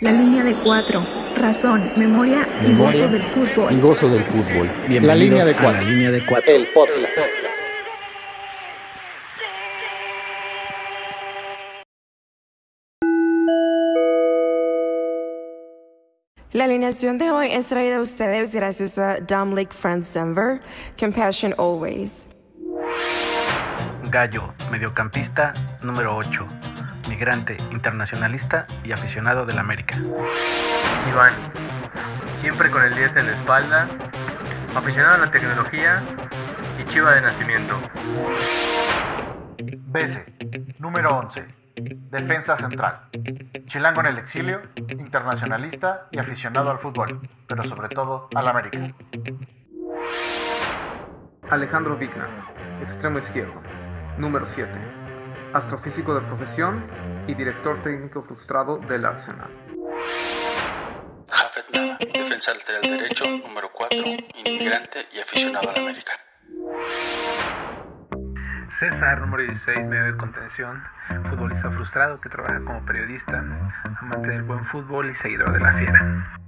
La línea de cuatro. Razón, memoria, y gozo del fútbol. Y gozo del fútbol. la línea de cuatro. La línea de cuatro. El podcast. La alineación de hoy es traída a ustedes gracias a Dom Lake France Denver, Compassion Always. Gallo, mediocampista número 8 migrante, internacionalista y aficionado del América. Iván, siempre con el 10 en la espalda, aficionado a la tecnología y chiva de nacimiento. Bese, número 11, defensa central. Chilango en el exilio, internacionalista y aficionado al fútbol, pero sobre todo al América. Alejandro Vigna, extremo izquierdo, número 7 astrofísico de profesión y director técnico frustrado del Arsenal. Jafet Nava, defensa lateral derecho, número 4, inmigrante y aficionado a la América. César, número 16, medio de contención, futbolista frustrado que trabaja como periodista, amante del buen fútbol y seguidor de la fiera.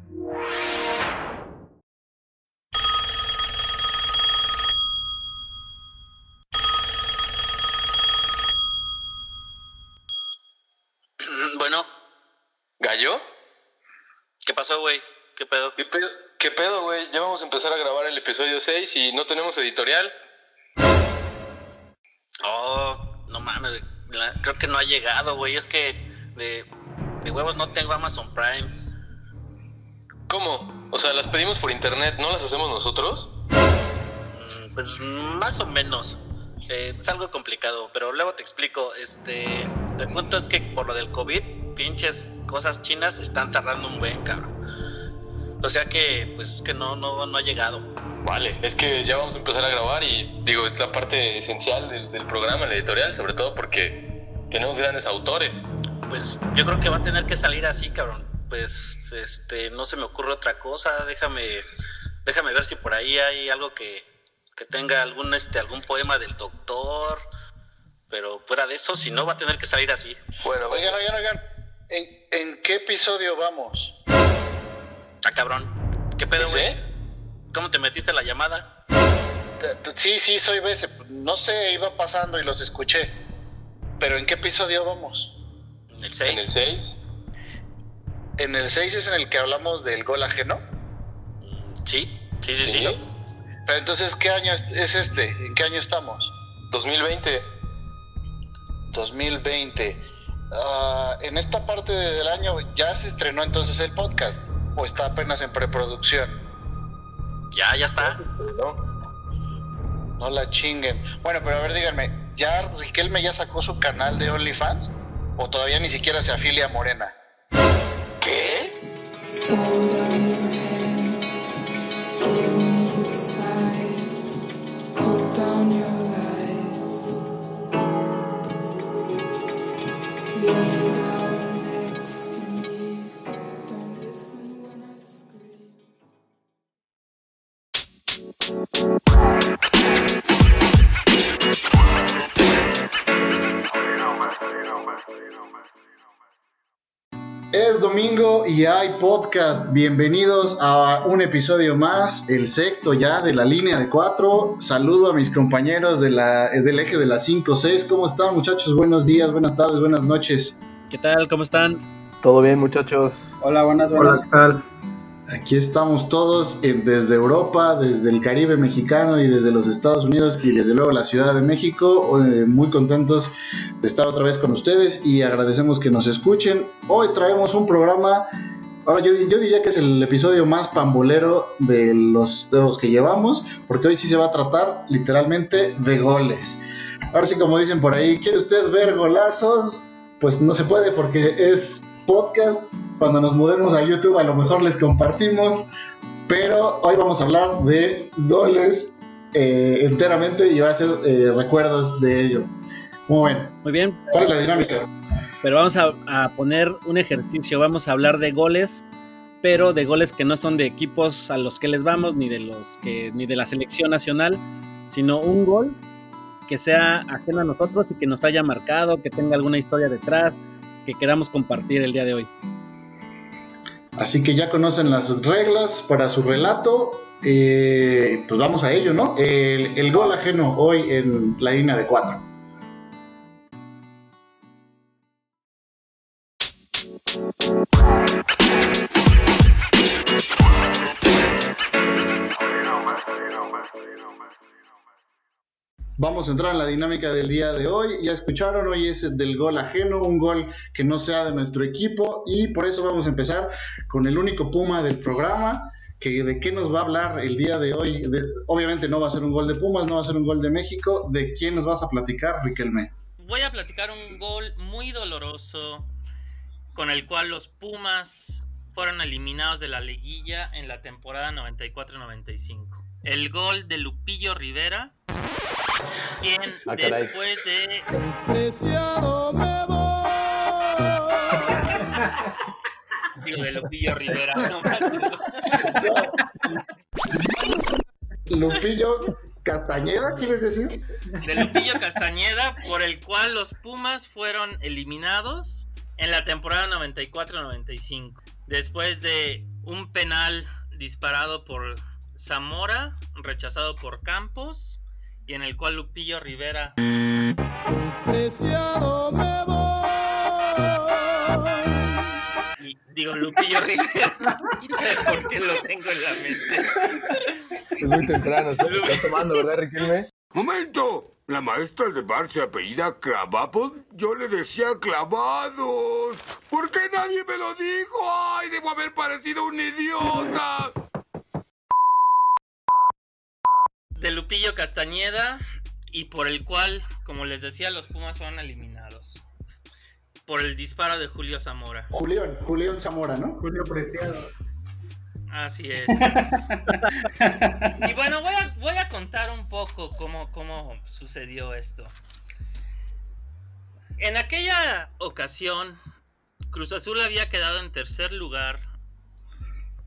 Bueno. ¿Gallo? ¿Qué pasó, güey? ¿Qué pedo? ¿Qué pedo, ¿Qué pedo, güey? Ya vamos a empezar a grabar el episodio 6 y no tenemos editorial. Oh, no mames, creo que no ha llegado, güey. Es que de, de huevos no tengo Amazon Prime. ¿Cómo? O sea, las pedimos por internet, ¿no las hacemos nosotros? Mm, pues más o menos. Eh, es algo complicado, pero luego te explico. Este, el punto es que por lo del COVID, pinches cosas chinas están tardando un buen cabrón. O sea que, pues, que no, no, no ha llegado. Vale, es que ya vamos a empezar a grabar y digo, es la parte esencial del, del programa, la editorial, sobre todo porque tenemos grandes autores. Pues yo creo que va a tener que salir así, cabrón. Pues, este, no se me ocurre otra cosa. Déjame, déjame ver si por ahí hay algo que, que tenga algún, este, algún poema del doctor, pero fuera de eso, si no, va a tener que salir así. Bueno, oigan, oigan, oigan, ¿en, ¿en qué episodio vamos? Ah, cabrón, ¿qué pedo, güey? ¿Cómo te metiste la llamada? Sí, sí, soy BS, no sé, iba pasando y los escuché, pero ¿en qué episodio vamos? ¿En el 6? ¿En el 6? ¿En el 6 es en el que hablamos del gol ajeno? Sí, sí, sí, sí. sí. Pero entonces, ¿qué año es este? ¿En qué año estamos? 2020. 2020. Uh, en esta parte del año ya se estrenó entonces el podcast o está apenas en preproducción. Ya, ya está. No, no la chinguen. Bueno, pero a ver, díganme, ¿ya Riquelme ya sacó su canal de OnlyFans? ¿O todavía ni siquiera se afilia a Morena? ¿Qué? Es domingo y hay podcast. Bienvenidos a un episodio más, el sexto ya de la línea de cuatro. Saludo a mis compañeros de la, del eje de la 5-6. ¿Cómo están muchachos? Buenos días, buenas tardes, buenas noches. ¿Qué tal? ¿Cómo están? Todo bien muchachos. Hola, buenas, buenas. Hola, ¿qué tal? Aquí estamos todos eh, desde Europa, desde el Caribe mexicano y desde los Estados Unidos y desde luego la Ciudad de México. Eh, muy contentos de estar otra vez con ustedes y agradecemos que nos escuchen. Hoy traemos un programa, ahora yo, yo diría que es el episodio más pambolero de los, de los que llevamos, porque hoy sí se va a tratar literalmente de goles. Ahora sí, como dicen por ahí, ¿quiere usted ver golazos? Pues no se puede porque es podcast. Cuando nos mudemos a YouTube a lo mejor les compartimos. Pero hoy vamos a hablar de goles eh, enteramente y va a ser eh, recuerdos de ello. Muy bien. Muy bien. ¿Cuál es la dinámica? Pero vamos a, a, poner un ejercicio. Vamos a hablar de goles, pero de goles que no son de equipos a los que les vamos, ni de los que, ni de la selección nacional, sino un gol que sea ajeno a nosotros y que nos haya marcado, que tenga alguna historia detrás, que queramos compartir el día de hoy. Así que ya conocen las reglas para su relato. Eh, pues vamos a ello, ¿no? El, el gol ajeno hoy en la línea de cuatro. Vamos a entrar en la dinámica del día de hoy. Ya escucharon, hoy es del gol ajeno, un gol que no sea de nuestro equipo y por eso vamos a empezar con el único Puma del programa. Que ¿De qué nos va a hablar el día de hoy? obviamente no va a ser un gol de Pumas, no va a ser un gol de México. ¿De quién nos vas a platicar, Riquelme? Voy a platicar un gol muy doloroso con el cual los Pumas fueron eliminados de la liguilla en la temporada 94-95. El gol de Lupillo Rivera quien ah, después de. Despreciado me voy. Digo, de Lupillo Rivera. Lupillo Castañeda, ¿quieres decir? De Lupillo Castañeda, por el cual los Pumas fueron eliminados en la temporada 94-95. Después de un penal disparado por Zamora, rechazado por Campos y en el cual Lupillo Rivera. Despreciado me voy. Y digo, Lupillo Rivera, no sé por qué lo tengo en la mente. Es muy temprano, estás tomando, ¿verdad, Riquelme? ¡Momento! La maestra de bar se apellida Cravapos. Yo le decía clavados. ¿Por qué nadie me lo dijo? ¡Ay, debo haber parecido un idiota! De Lupillo Castañeda y por el cual, como les decía, los Pumas fueron eliminados. Por el disparo de Julio Zamora. Julián, Julián Zamora, ¿no? Julio Preciado. Así es. y bueno, voy a, voy a contar un poco cómo, cómo sucedió esto. En aquella ocasión, Cruz Azul había quedado en tercer lugar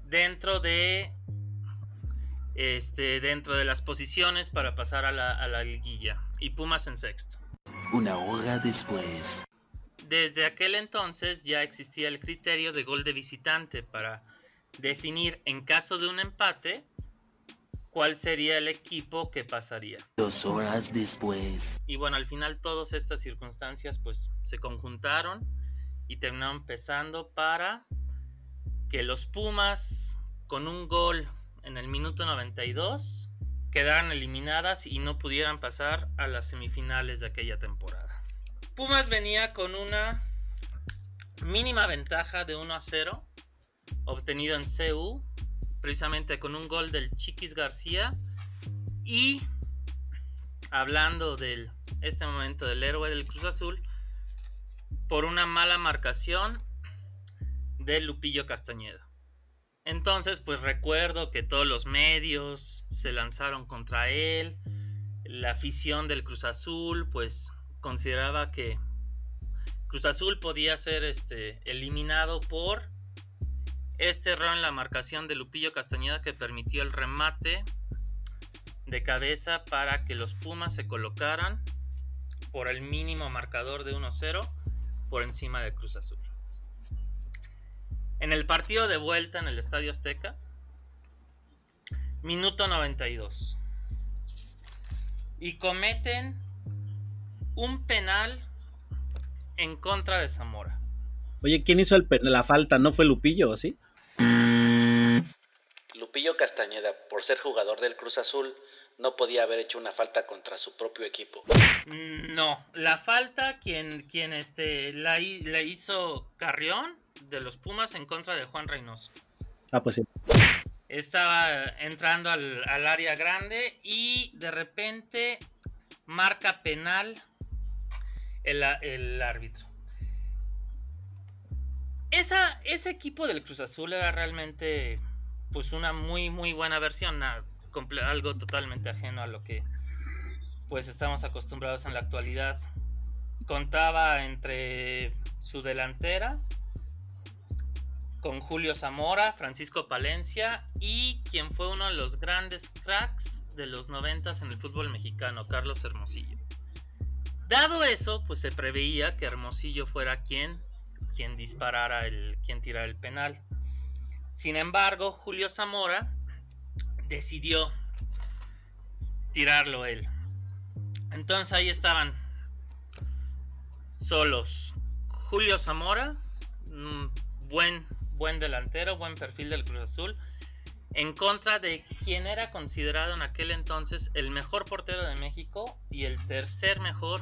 dentro de este, dentro de las posiciones para pasar a la, a la liguilla y Pumas en sexto. Una hora después. Desde aquel entonces ya existía el criterio de gol de visitante para definir en caso de un empate cuál sería el equipo que pasaría. Dos horas después. Y bueno, al final todas estas circunstancias pues se conjuntaron y terminaron empezando para que los Pumas con un gol en el minuto 92 quedaran eliminadas y no pudieran pasar a las semifinales de aquella temporada. Pumas venía con una mínima ventaja de 1 a 0 obtenido en CU, precisamente con un gol del Chiquis García y hablando de este momento del héroe del Cruz Azul por una mala marcación de Lupillo Castañeda. Entonces, pues recuerdo que todos los medios se lanzaron contra él. La afición del Cruz Azul, pues consideraba que Cruz Azul podía ser este, eliminado por este error en la marcación de Lupillo Castañeda que permitió el remate de cabeza para que los Pumas se colocaran por el mínimo marcador de 1-0 por encima de Cruz Azul. En el partido de vuelta en el Estadio Azteca, minuto 92. Y cometen un penal en contra de Zamora. Oye, ¿quién hizo el la falta? ¿No fue Lupillo o sí? Lupillo Castañeda, por ser jugador del Cruz Azul, no podía haber hecho una falta contra su propio equipo. No, la falta quien, quien este, la, la hizo Carrión de los Pumas en contra de Juan Reynoso. Ah, pues sí. Estaba entrando al, área grande y de repente marca penal el, árbitro. Esa, ese equipo del Cruz Azul era realmente pues una muy muy buena versión, algo totalmente ajeno a lo que pues estamos acostumbrados en la actualidad. Contaba entre su delantera, con Julio Zamora, Francisco Palencia y quien fue uno de los grandes cracks de los noventas en el fútbol mexicano, Carlos Hermosillo. Dado eso, pues se preveía que Hermosillo fuera quien, quien disparara el, quien tirara el penal. Sin embargo, Julio Zamora decidió tirarlo él. Entonces ahí estaban solos Julio Zamora, buen, buen delantero, buen perfil del Cruz Azul, en contra de quien era considerado en aquel entonces el mejor portero de México y el tercer mejor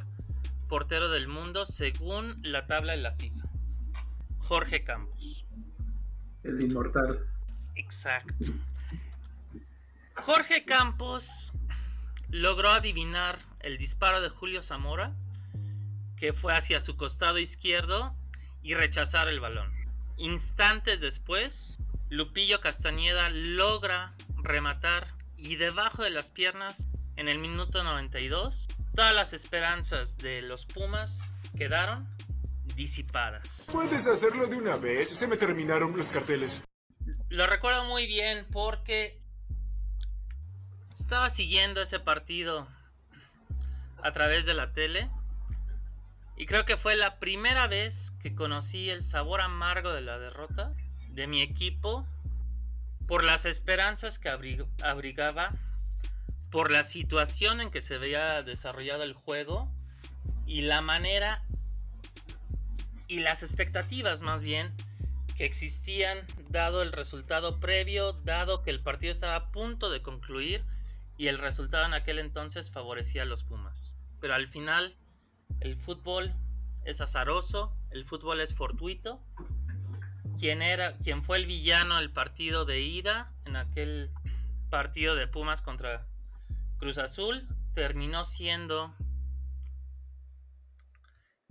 portero del mundo según la tabla de la FIFA, Jorge Campos. El inmortal. Exacto. Jorge Campos logró adivinar el disparo de Julio Zamora, que fue hacia su costado izquierdo, y rechazar el balón. Instantes después, Lupillo Castañeda logra rematar y debajo de las piernas, en el minuto 92, todas las esperanzas de los Pumas quedaron disipadas. Puedes hacerlo de una vez, se me terminaron los carteles. Lo recuerdo muy bien porque estaba siguiendo ese partido a través de la tele y creo que fue la primera vez que conocí el sabor amargo de la derrota de mi equipo por las esperanzas que abrigaba, por la situación en que se había desarrollado el juego y la manera y las expectativas más bien que existían dado el resultado previo, dado que el partido estaba a punto de concluir y el resultado en aquel entonces favorecía a los Pumas. Pero al final el fútbol es azaroso, el fútbol es fortuito. Quien era, fue el villano del partido de ida en aquel partido de Pumas contra Cruz Azul terminó siendo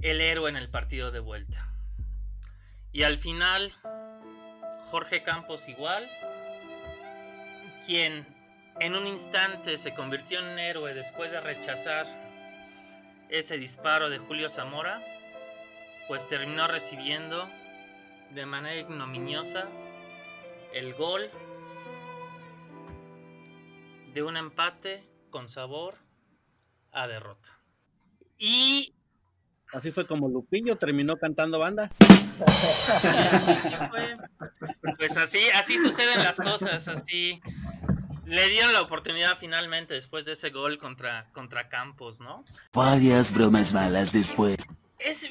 el héroe en el partido de vuelta. Y al final Jorge Campos igual, quien en un instante se convirtió en héroe después de rechazar ese disparo de Julio Zamora, pues terminó recibiendo de manera ignominiosa el gol de un empate con sabor a derrota. Y así fue como Lupillo terminó cantando banda. pues así, así suceden las cosas, así le dieron la oportunidad finalmente después de ese gol contra, contra Campos, ¿no? Varias bromas malas después. Es,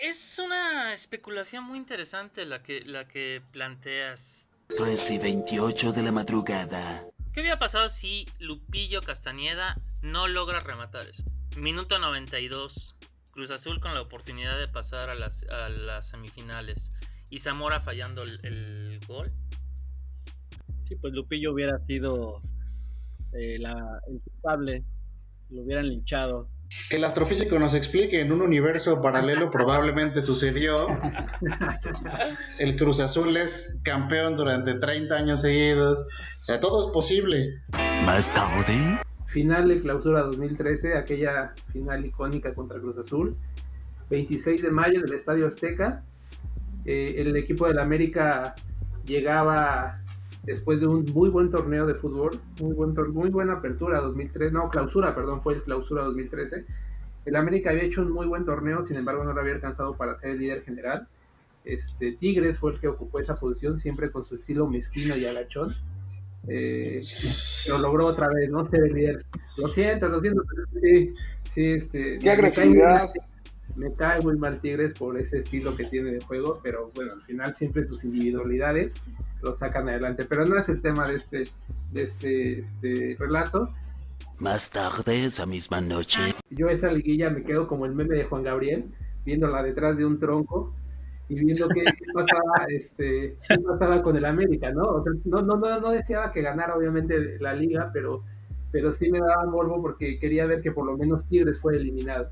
es una especulación muy interesante la que, la que planteas. 3 y 28 de la madrugada. ¿Qué había pasado si Lupillo Castañeda no logra rematar eso? Minuto 92. Cruz Azul con la oportunidad de pasar a las, a las semifinales. Y Zamora fallando el, el gol pues Lupillo hubiera sido eh, la, el culpable, lo hubieran linchado. Que el astrofísico nos explique, en un universo paralelo probablemente sucedió. El Cruz Azul es campeón durante 30 años seguidos. O sea, todo es posible. Más tarde. Final de clausura 2013, aquella final icónica contra Cruz Azul. 26 de mayo del Estadio Azteca. Eh, el equipo del América llegaba después de un muy buen torneo de fútbol, muy, buen muy buena apertura 2013, no, clausura, perdón, fue el clausura 2013. El América había hecho un muy buen torneo, sin embargo no lo había alcanzado para ser el líder general. Este, Tigres fue el que ocupó esa posición, siempre con su estilo mezquino y agachón. Eh, lo logró otra vez, ¿no? Ser el líder. Lo siento, lo siento, sí, sí, este. Qué agresividad. Me cae muy mal Tigres por ese estilo que tiene de juego, pero bueno, al final siempre sus individualidades lo sacan adelante. Pero no es el tema de este, de este, este, relato. Más tarde, esa misma noche. Yo esa liguilla me quedo como el meme de Juan Gabriel, viéndola detrás de un tronco y viendo qué, pasaba, este, qué pasaba con el América, ¿no? O sea, no, no, no, no deseaba que ganara obviamente la liga, pero, pero sí me daba morbo porque quería ver que por lo menos Tigres fue eliminado.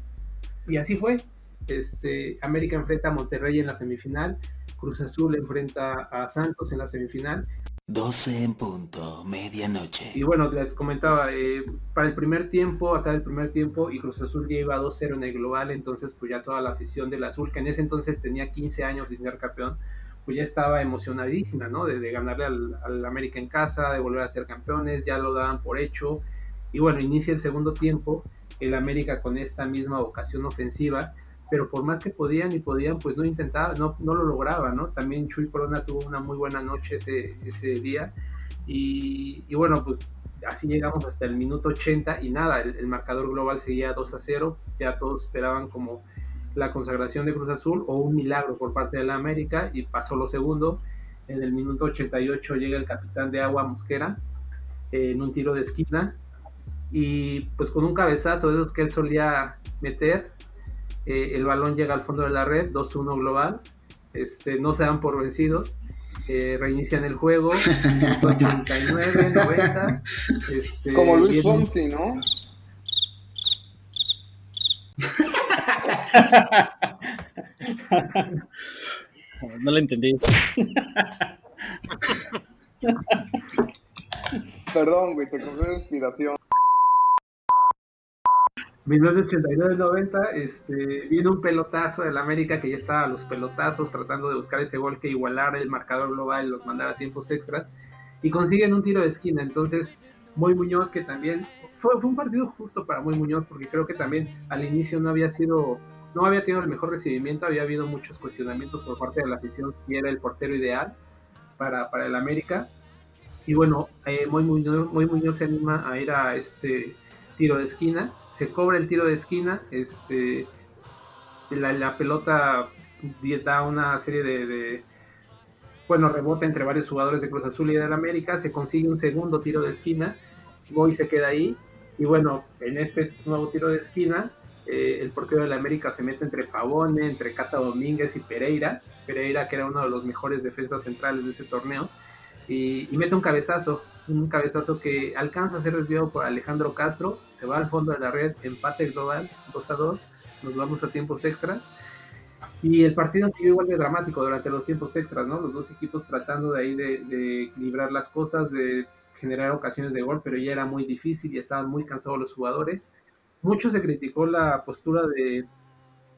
Y así fue. Este, América enfrenta a Monterrey en la semifinal, Cruz Azul enfrenta a Santos en la semifinal. 12 en punto, medianoche. Y bueno, les comentaba, eh, para el primer tiempo, acá el primer tiempo, y Cruz Azul ya iba 2-0 en el global, entonces pues ya toda la afición del Azul, que en ese entonces tenía 15 años sin ser campeón, pues ya estaba emocionadísima, ¿no? De, de ganarle al, al, América en casa, de volver a ser campeones, ya lo daban por hecho. Y bueno, inicia el segundo tiempo, el América con esta misma vocación ofensiva, pero por más que podían y podían, pues no intentaba, no, no lo lograba, ¿no? También Chuy Corona tuvo una muy buena noche ese, ese día y, y bueno, pues así llegamos hasta el minuto 80 y nada, el, el, marcador global seguía 2 a 0, ya todos esperaban como la consagración de Cruz Azul o un milagro por parte de la América y pasó lo segundo. En el minuto 88 llega el capitán de agua Mosquera eh, en un tiro de esquina y pues con un cabezazo de esos que él solía meter, eh, el balón llega al fondo de la red, 2-1 global, este, no se dan por vencidos eh, reinician el juego, 89, 90. Este, Como Luis Fonsi, ¿no? no lo entendí. Perdón, güey, te cogió inspiración. 1989-90, este, viene un pelotazo del América que ya estaba a los pelotazos tratando de buscar ese gol que igualara el marcador global y los mandara a tiempos extras y consiguen un tiro de esquina. Entonces, Muy Muñoz que también fue, un partido justo para Muy Muñoz porque creo que también al inicio no había sido, no había tenido el mejor recibimiento, había habido muchos cuestionamientos por parte de la afición si era el portero ideal para, para el América. Y bueno, eh, Muy, Muñoz, Muy Muñoz se anima a ir a este tiro de esquina se cobra el tiro de esquina, este, la, la pelota da una serie de, de, bueno, rebota entre varios jugadores de Cruz Azul y del América, se consigue un segundo tiro de esquina, Boy se queda ahí, y bueno, en este nuevo tiro de esquina, eh, el portero del América se mete entre Pavone, entre Cata Domínguez y Pereira, Pereira que era uno de los mejores defensas centrales de ese torneo, y, y mete un cabezazo, un cabezazo que alcanza a ser desviado por Alejandro Castro, se va al fondo de la red, empate global, 2 a 2, nos vamos a tiempos extras. Y el partido siguió igual de dramático durante los tiempos extras, ¿no? Los dos equipos tratando de ahí de, de, equilibrar las cosas, de generar ocasiones de gol, pero ya era muy difícil y estaban muy cansados los jugadores. Mucho se criticó la postura de,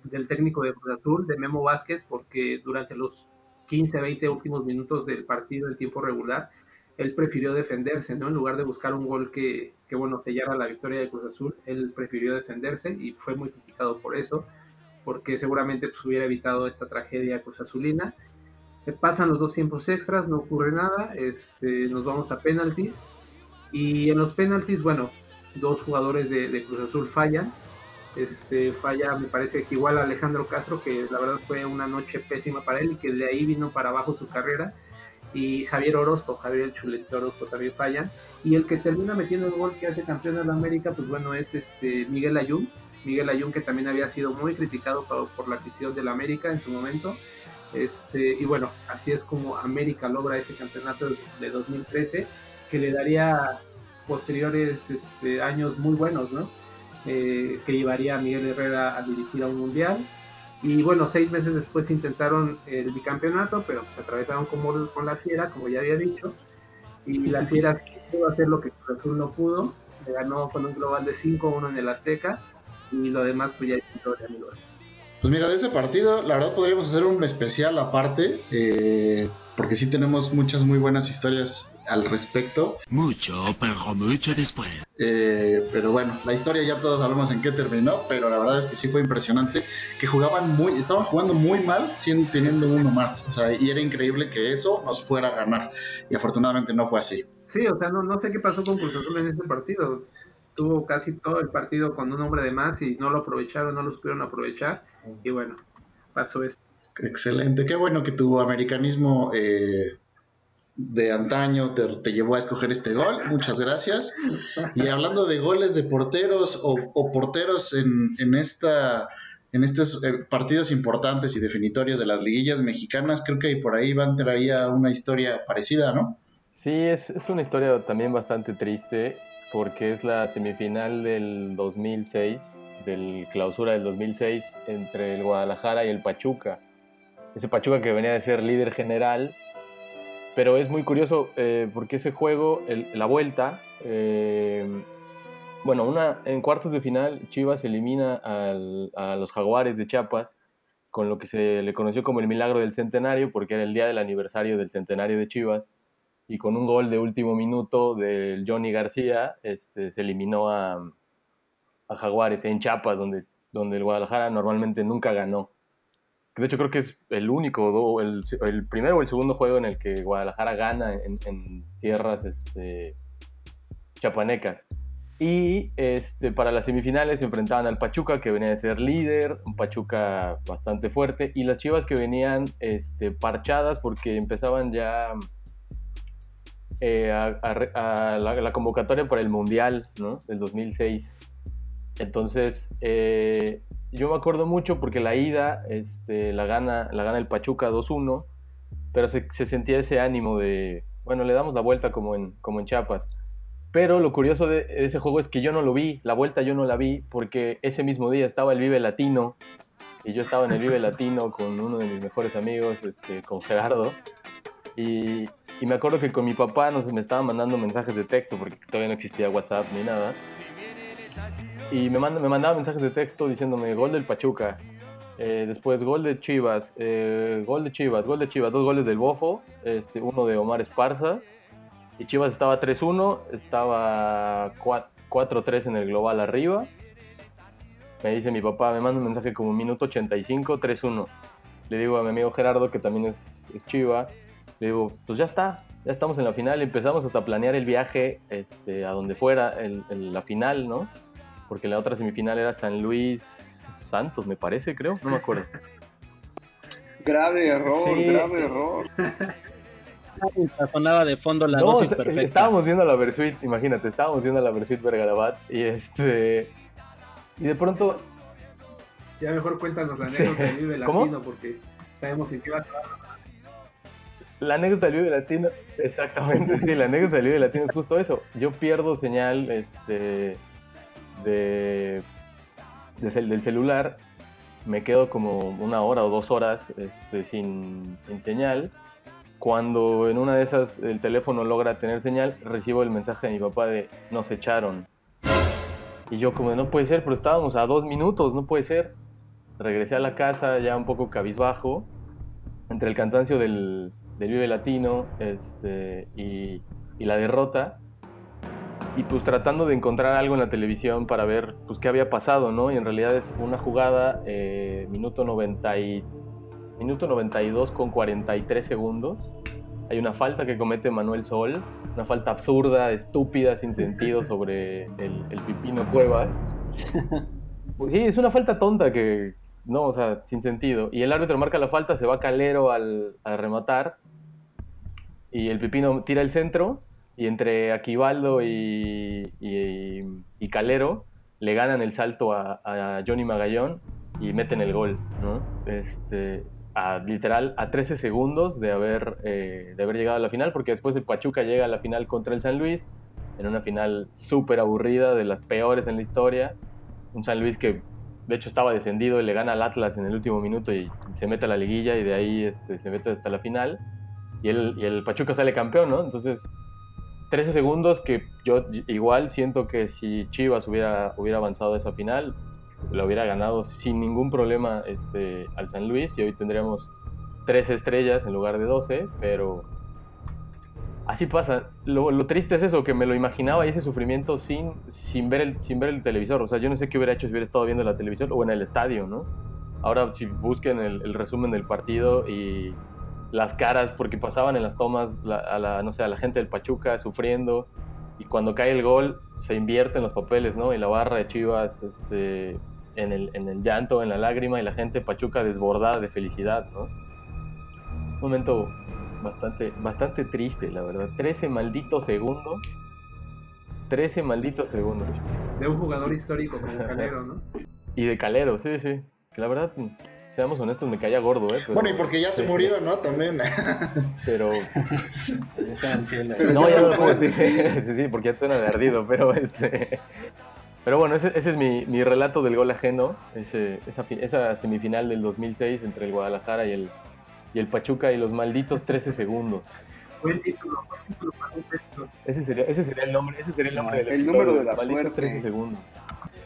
del técnico de Cruz Azul, de Memo Vázquez, porque durante los 15, 20 últimos minutos del partido en tiempo regular, él prefirió defenderse, ¿no? En lugar de buscar un gol que, que, bueno, sellara la victoria de Cruz Azul, él prefirió defenderse y fue muy criticado por eso, porque seguramente pues, hubiera evitado esta tragedia Cruz Azulina. Pasan los dos tiempos extras, no ocurre nada, este, nos vamos a penaltis y en los penaltis, bueno, dos jugadores de, Cruz Azul fallan, este, falla me parece que igual Alejandro Castro, que la verdad fue una noche pésima para él y que de ahí vino para abajo su carrera y Javier Orozco, Javier el Chulete Orozco también fallan. Y el que termina metiendo el gol que hace campeón de la América, pues bueno, es este Miguel Ayun. Miguel Ayun que también había sido muy criticado por, por la afición de la América en su momento. Este, y bueno, así es como América logra ese campeonato de 2013 que le daría posteriores este, años muy buenos, ¿no? Eh, que llevaría a Miguel Herrera a dirigir a un mundial y bueno, seis meses después intentaron el bicampeonato, pero se atravesaron con, con la Fiera, como ya había dicho. Y la Fiera pudo hacer lo que Cruz Azul no pudo. Le ganó con un global de 5-1 en el Azteca. Y lo demás, pues ya es historia, amigos. Pues mira, de ese partido, la verdad podríamos hacer un especial aparte, eh, porque sí tenemos muchas muy buenas historias al respecto. Mucho, pero mucho después. Eh, pero bueno, la historia ya todos sabemos en qué terminó, pero la verdad es que sí fue impresionante, que jugaban muy, estaban jugando muy mal sin teniendo uno más, o sea, y era increíble que eso nos fuera a ganar, y afortunadamente no fue así. Sí, o sea, no, no sé qué pasó con Cruz Azul en ese partido, tuvo casi todo el partido con un hombre de más y no lo aprovecharon, no lo supieron aprovechar, y bueno, pasó esto. Excelente, qué bueno que tu americanismo eh, de antaño te, llevó a escoger este gol. Muchas gracias. Y hablando de goles de porteros o, porteros en, en, esta, en estos eh, partidos importantes y definitorios de las liguillas mexicanas, creo que por ahí Van traía una historia parecida, ¿no? Sí, es, es una historia también bastante triste porque es la semifinal del 2006, del clausura del 2006 entre el Guadalajara y el Pachuca. Ese Pachuca que venía de ser líder general pero es muy curioso eh, porque ese juego, el, la vuelta, eh, bueno, una, en cuartos de final Chivas elimina a los Jaguares de Chiapas con lo que se le conoció como el milagro del centenario, porque era el día del aniversario del centenario de Chivas, y con un gol de último minuto del Johnny García, este, se eliminó a, a Jaguares en Chiapas, donde donde el Guadalajara normalmente nunca ganó. De hecho, creo que es el único, el, el primero o el segundo juego en el que Guadalajara gana en, tierras este, chapanecas. Y este, para las semifinales se enfrentaban al Pachuca, que venía de ser líder, un Pachuca bastante fuerte, y las Chivas que venían este, parchadas porque empezaban ya eh, a, la, convocatoria para el Mundial ¿no? del 2006. Entonces, eh, yo me acuerdo mucho porque la ida este, la, gana, la gana el Pachuca 2-1, pero se, se, sentía ese ánimo de, bueno, le damos la vuelta como en, como en Chiapas. Pero lo curioso de ese juego es que yo no lo vi, la vuelta yo no la vi, porque ese mismo día estaba el Vive Latino, y yo estaba en el Vive Latino con uno de mis mejores amigos, este, con Gerardo, y, y, me acuerdo que con mi papá nos, me estaba mandando mensajes de texto, porque todavía no existía WhatsApp ni nada, y me, manda, me mandaba mensajes de texto diciéndome gol del Pachuca, eh, después gol de Chivas, eh, gol de Chivas, gol de Chivas, dos goles del Bofo, este, uno de Omar Esparza, y Chivas estaba 3-1, estaba 4-3 en el global arriba. Me dice mi papá, me manda un mensaje como minuto 85, 3-1. Le digo a mi amigo Gerardo, que también es, es, Chiva, le digo, pues ya está, ya estamos en la final. Empezamos hasta planear el viaje este, a donde fuera, el, la final, ¿no? Porque la otra semifinal era San Luis Santos, me parece, creo, no me acuerdo. Grave error, grave error. sonaba de fondo la dosis perfecta. Estábamos viendo la Versuit, imagínate, estábamos viendo la Versuit Vergarabat y este. Y de pronto. Ya mejor cuéntanos la anécdota del Vive Latino porque sabemos que va a La anécdota del Vive Latino, exactamente, sí, la anécdota del Vive Latino es justo eso. Yo pierdo señal este, de, del celular, me quedo como una hora o dos horas este, sin, sin señal cuando en una de esas el teléfono logra tener señal, recibo el mensaje de mi papá de nos echaron. Y yo como no puede ser, pero estábamos a dos minutos, no puede ser. Regresé a la casa ya un poco cabizbajo, entre el cansancio del, del Vive Latino este, y, y, la derrota. Y pues tratando de encontrar algo en la televisión para ver pues qué había pasado, ¿no? Y en realidad es una jugada, eh, minuto 90 y minuto 92 con 43 segundos. Hay una falta que comete Manuel Sol, una falta absurda, estúpida, sin sentido sobre el, Pipino Cuevas. Pues sí, es una falta tonta que, no, o sea, sin sentido. Y el árbitro marca la falta, se va Calero al, rematar y el Pipino tira el centro y entre Aquivaldo y, y, Calero le ganan el salto a, a, Johnny Magallón y meten el gol, ¿no? Este, a, literal a 13 segundos de haber, eh, de haber llegado a la final, porque después el Pachuca llega a la final contra el San Luis, en una final súper aburrida, de las peores en la historia. Un San Luis que de hecho estaba descendido y le gana al Atlas en el último minuto y, se mete a la liguilla y de ahí este, se mete hasta la final. Y el, y el Pachuca sale campeón, ¿no? Entonces, 13 segundos que yo igual siento que si Chivas hubiera, hubiera avanzado a esa final, lo hubiera ganado sin ningún problema este, al San Luis y hoy tendríamos tres estrellas en lugar de 12, pero así pasa. Lo, triste es eso, que me lo imaginaba y ese sufrimiento sin, sin, ver el, sin ver el televisor. O sea, yo no sé qué hubiera hecho si hubiera estado viendo la televisión o en el estadio, ¿no? Ahora, si busquen el, resumen del partido y las caras, porque pasaban en las tomas a la, no sé, a la gente del Pachuca sufriendo y cuando cae el gol se invierten los papeles, ¿no? Y la barra de Chivas, este, en el, en el llanto, en la lágrima y la gente Pachuca desbordada de felicidad, ¿no? Un momento bastante, bastante triste, la verdad. 13 malditos segundos. 13 malditos segundos. De un jugador histórico como Calero, ¿no? Y de Calero, sí, sí. La verdad, seamos honestos, me caía gordo, ¿eh? bueno, y porque ya se murió, ¿no? También. Pero. no, ya no lo puedo decir. sí, sí, porque ya suena de ardido, pero este. Pero bueno, ese, es mi, relato del gol ajeno, esa, semifinal del 2006 entre el Guadalajara y el, y el Pachuca y los malditos 13 segundos. Buen título, buen título Ese sería, ese sería el nombre, ese sería el nombre del El número de la suerte. 13 segundos.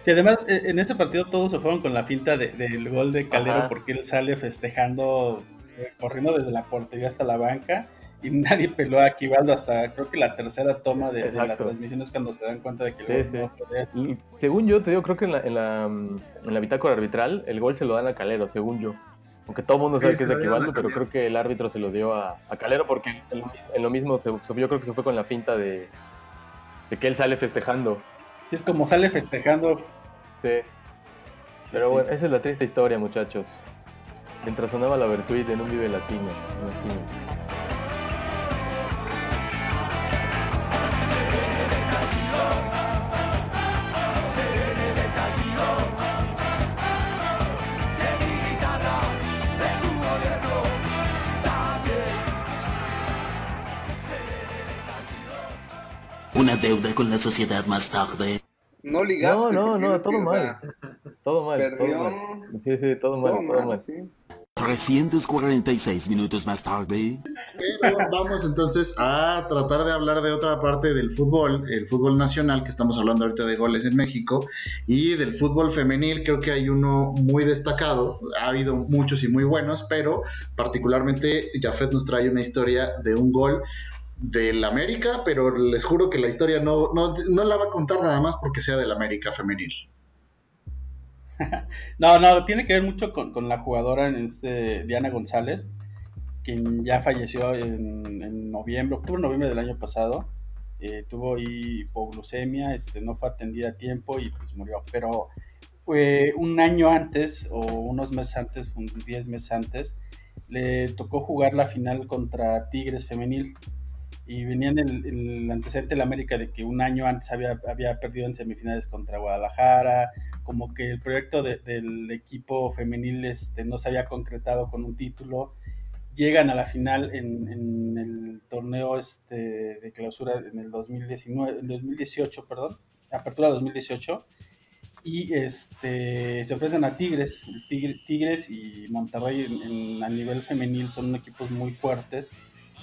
Sí, además, e, en este partido todos se fueron con la finta del gol de Calero porque él sale festejando, eh, corriendo desde la portería hasta la banca y nadie peló a Aquivaldo hasta creo que la tercera toma de, de la transmisión es cuando se dan cuenta de que el Sí, gol sí. no podía- Y según yo, te digo, creo que en la, en la, en la bitácora arbitral el gol se lo dan a Calero, según yo. Aunque todo el mundo sabe que es de Aquivaldo, pero creo que el árbitro se lo dio a, a Calero porque en, en lo mismo se, se- yo creo que se fue con la finta de, de que él sale festejando. Sí, es como sale festejando. Sí. Pero sí. bueno, esa es la triste historia, muchachos. Mientras sonaba la Versuit en un Vive Latino. imagínense. Una deuda con la sociedad más tarde. No ligaste. No, no, no, todo mal. Todo mal, todo mal. Sí, sí, todo mal, todo todo mal, mal. sí. 346 minutos más tarde. Pero vamos entonces a tratar de hablar de otra parte del fútbol, el fútbol nacional, que estamos hablando ahorita de goles en México, y del fútbol femenil, creo que hay uno muy destacado, ha habido muchos y muy buenos, pero particularmente Jafet nos trae una historia de un gol del América, pero les juro que la historia no, no, no la va a contar nada más porque sea del América femenil. No, no, tiene que ver mucho con, con la jugadora en este, Diana González, quien ya falleció en, noviembre, octubre, noviembre del año pasado. Eh, tuvo hipoglucemia, este, no fue atendida a tiempo y pues murió. Pero fue un año antes, o unos meses antes, un 10 meses antes, le tocó jugar la final contra Tigres Femenil. Y venían el, el antecedente de la América de que un año antes había, perdido en semifinales contra Guadalajara, como que el proyecto de- del equipo femenil este, no se había concretado con un título. Llegan a la final en, el torneo este, de clausura en el 2019, el 2018, perdón, apertura 2018, y este, se enfrentan a Tigres. Tigre- Tigres y Monterrey a nivel femenil son equipos muy fuertes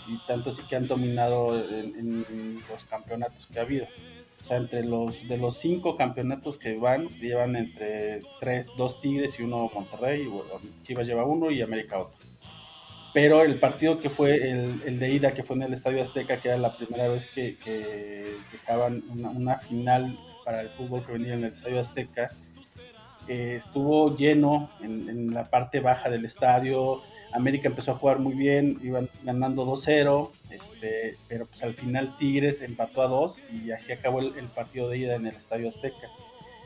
y tanto así que han dominado en, en los campeonatos que ha habido. O sea, entre los de los cinco campeonatos que van, llevan entre tres, dos Tigres y uno Monterrey. Chivas lleva uno y América otro. Pero el partido que fue el, el de ida, que fue en el Estadio Azteca, que era la primera vez que, que dejaban una, una final para el fútbol femenil en el Estadio Azteca, eh, estuvo lleno en, en la parte baja del estadio. América empezó a jugar muy bien, iban ganando 2-0, este, pero pues al final Tigres empató a 2 y así acabó el, partido de ida en el Estadio Azteca.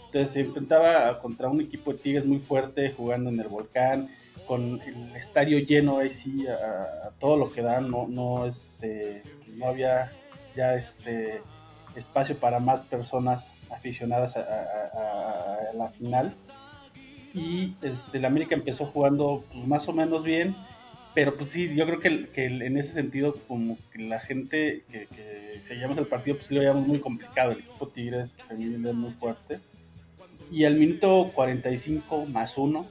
Entonces se enfrentaba contra un equipo de Tigres muy fuerte, jugando en el volcán, con el estadio lleno ahí sí, a, todo lo que dan, no, no, este, no había ya este espacio para más personas aficionadas a la final y este, el América empezó jugando pues, más o menos bien, pero pues sí, yo creo que, que en ese sentido como que la gente que, que seguíamos el partido pues sí lo veíamos muy complicado, el equipo Tigres femenil es muy fuerte y al minuto 45 más uno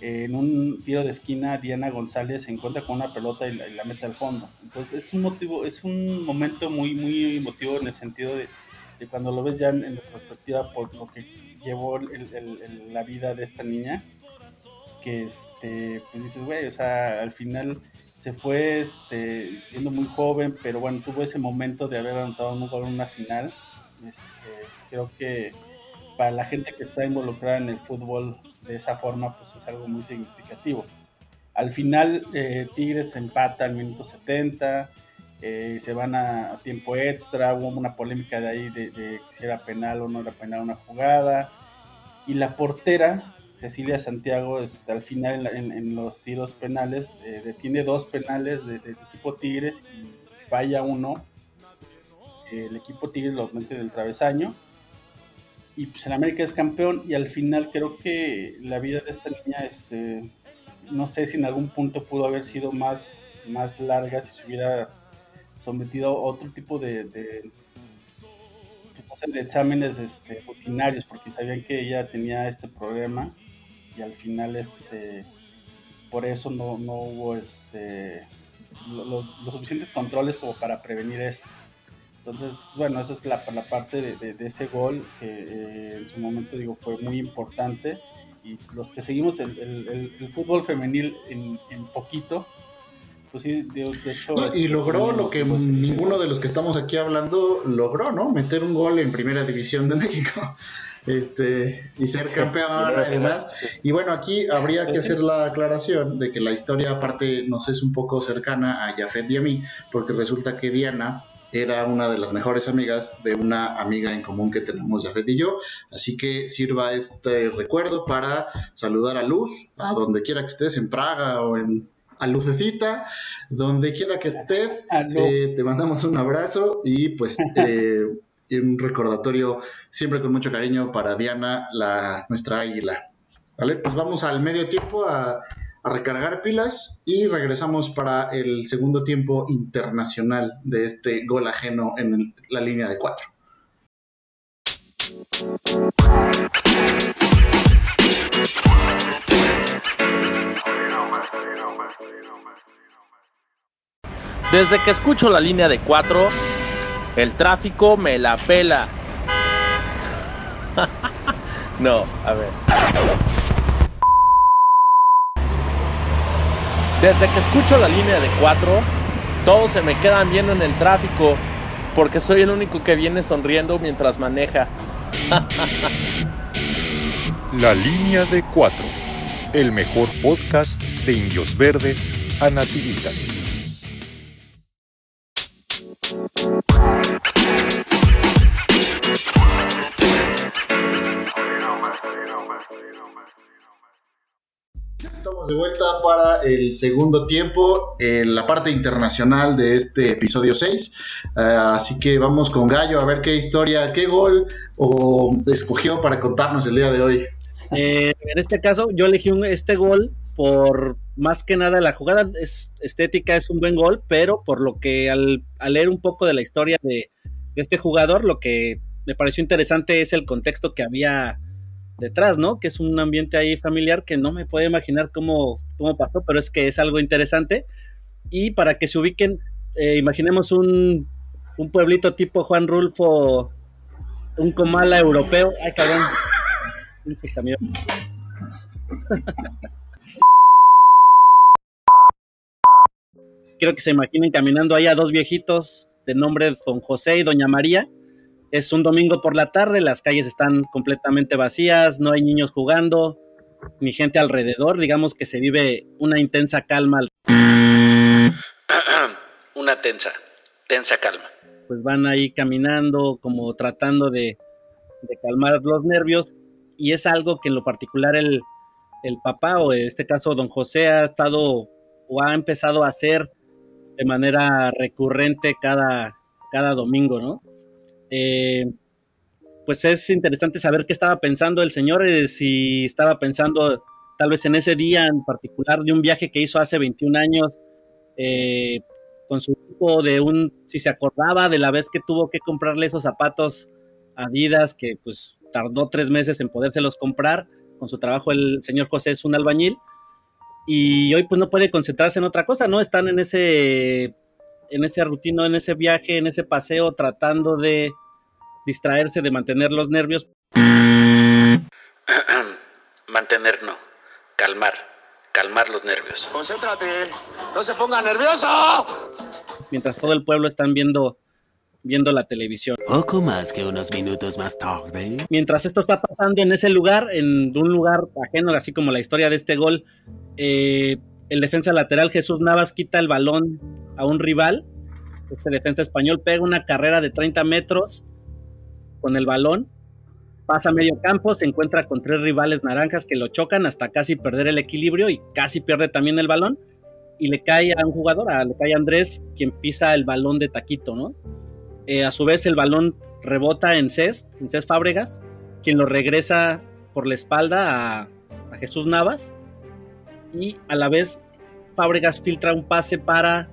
en un tiro de esquina Diana González se encuentra con una pelota y la, y la mete al fondo. Entonces es un motivo, es un momento muy muy emotivo en el sentido de, de cuando lo ves ya en, en retrospectiva por lo que llevó el- el- el- la vida de esta niña, que este, pues dices, güey, o sea, al final se fue este, siendo muy joven, pero bueno, tuvo ese momento de haber anotado un gol en una final. Este, creo que para la gente que está involucrada en el fútbol de esa forma, pues es algo muy significativo. Al final, eh, Tigres empata al minuto 70, eh, se van a, tiempo extra, hubo una polémica de ahí de, de si era penal o no era penal una jugada, y la portera, Cecilia Santiago, este, al final en, los tiros penales, eh, detiene dos penales de- del equipo Tigres y falla uno, el equipo Tigres lo mete del travesaño, y pues el América es campeón y al final creo que la vida de esta niña este no sé si en algún punto pudo haber sido más más larga si se hubiera sometido a otro tipo de, de, exámenes este, rutinarios porque sabían que ella tenía este problema y al final este por eso no, no hubo este lo- lo- los suficientes controles como para prevenir esto entonces, bueno, esa es la, la parte de, de- ese gol que eh, en su momento, digo, fue muy importante. Y los que seguimos el, el- el- el fútbol femenil en, en poquito, Pues sí, de, de hecho. No, y logró lo que pues, ninguno de los que estamos aquí hablando logró, ¿no? Meter un gol en Primera División de México. Este, y ser campeón además. Y bueno, aquí habría que hacer la aclaración de que la historia aparte nos es un poco cercana a Jafet y a mí, porque resulta que Diana era una de las mejores amigas de una amiga en común que tenemos Jafet y yo. Así que sirva este recuerdo para saludar a Luz, a donde quiera que estés, en Praga o en a Lucecita, donde quiera que estés, eh, te mandamos un abrazo y pues eh, un recordatorio siempre con mucho cariño para Diana, la, nuestra águila. ¿Vale? Pues vamos al medio tiempo a, a recargar pilas y regresamos para el segundo tiempo internacional de este gol ajeno en el- la línea de cuatro. Desde que escucho la línea de 4, el tráfico me la pela. no, a ver. Desde que escucho la línea de 4, todos se me quedan viendo en el tráfico porque soy el único que viene sonriendo mientras maneja. La línea de cuatro, el mejor podcast de Indios Verdes a Nativitas. Estamos de vuelta para el segundo tiempo, en la parte internacional de este episodio 6. Eh, así que vamos con Gallo a ver qué historia, qué gol o escogió para contarnos el día de hoy. Eh, en este caso, yo elegí este gol por más que nada la jugada es estética, es un buen gol, pero por lo que al, leer un poco de la historia de, de este jugador, lo que me pareció interesante es el contexto que había detrás, ¿no? Que es un ambiente ahí familiar que no me puedo imaginar cómo, cómo pasó, pero es que es algo interesante. Y para que se ubiquen, eh, imaginemos un, un pueblito tipo Juan Rulfo, un Comala europeo. Ay, cabrón. Pinche camión. Quiero que se imaginen caminando ahí a dos viejitos de nombre Don José y Doña María. Es un domingo por la tarde, las calles están completamente vacías, no hay niños jugando, ni gente alrededor. Digamos que se vive una intensa calma. Una tensa, tensa calma. Pues van ahí caminando, como tratando de, de calmar los nervios. Y es algo que en lo particular el, el papá, o en este caso don José, ha estado o ha empezado a hacer de manera recurrente cada, cada domingo, ¿no? Eh, pues es interesante saber qué estaba pensando el señor, eh, si estaba pensando tal vez en ese día en particular de un viaje que hizo hace 21 años eh, con su hijo, de un, si se acordaba de la vez que tuvo que comprarle esos zapatos Adidas, que pues tardó tres meses en podérselos comprar, con su trabajo el señor José es un albañil, y hoy pues no puede concentrarse en otra cosa, ¿no? Están en ese, en ese rutino, en ese viaje, en ese paseo, tratando de distraerse, de mantener los nervios. Mantener no, calmar, calmar los nervios. Concéntrate, no se ponga nervioso. mientras todo el pueblo están viendo, viendo la televisión. Poco más que unos minutos más tarde. Mientras esto está pasando en ese lugar, en un lugar ajeno, así como la historia de este gol, eh, el defensa lateral Jesús Navas quita el balón a un rival. Este defensa español pega una carrera de 30 metros con el balón, pasa a medio campo, se encuentra con tres rivales naranjas que lo chocan hasta casi perder el equilibrio y casi pierde también el balón. Y le cae a un jugador, a- le cae a Andrés, quien pisa el balón de taquito, ¿no? Eh, a su vez el balón rebota en Cés, en Cés Fábregas, quien lo regresa por la espalda a, Jesús Navas y a la vez Fábregas filtra un pase para,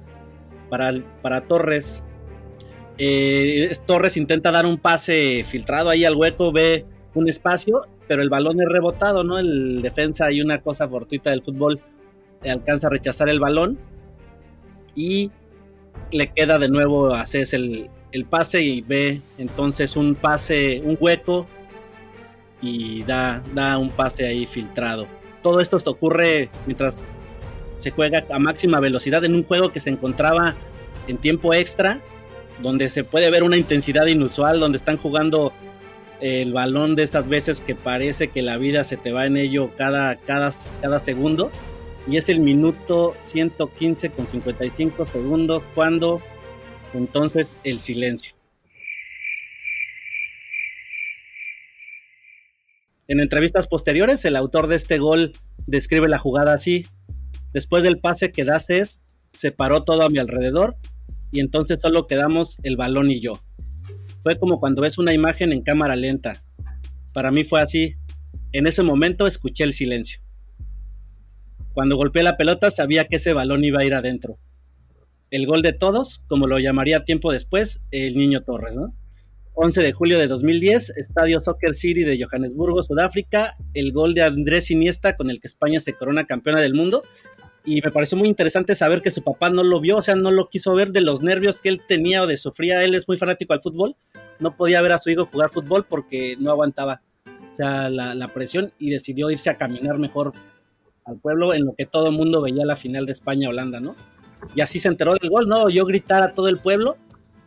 para, para Torres. Eh, Torres intenta dar un pase filtrado ahí al hueco, ve un espacio, pero el balón es rebotado, ¿no? El defensa y una cosa fortuita del fútbol eh, alcanza a rechazar el balón y le queda de nuevo a Cés el, el pase y ve entonces un pase, un hueco y da, da un pase ahí filtrado. Todo esto ocurre mientras se juega a máxima velocidad en un juego que se encontraba en tiempo extra, donde se puede ver una intensidad inusual, donde están jugando el balón de esas veces que parece que la vida se te va en ello cada, cada, cada segundo. Y es el minuto 115 con 55 segundos cuando entonces el silencio. En entrevistas posteriores, el autor de este gol describe la jugada así. Después del pase que es, se paró todo a mi alrededor y entonces solo quedamos el balón y yo. Fue como cuando ves una imagen en cámara lenta. Para mí fue así. En ese momento escuché el silencio. Cuando golpeé la pelota sabía que ese balón iba a ir adentro. El gol de todos, como lo llamaría tiempo después, el niño Torres, ¿no? 11 de julio de 2010, Estadio Soccer City de Johannesburgo, Sudáfrica, el gol de Andrés Iniesta con el que España se corona campeona del mundo. Y me pareció muy interesante saber que su papá no lo vio, o sea, no lo quiso ver de los nervios que él tenía o de sufría. Él es muy fanático al fútbol, no podía ver a su hijo jugar fútbol porque no aguantaba, o sea, la, la presión y decidió irse a caminar mejor al pueblo en lo que todo el mundo veía la final de España-Holanda, ¿no? Y así se enteró del gol, ¿no? Yo gritar a todo el pueblo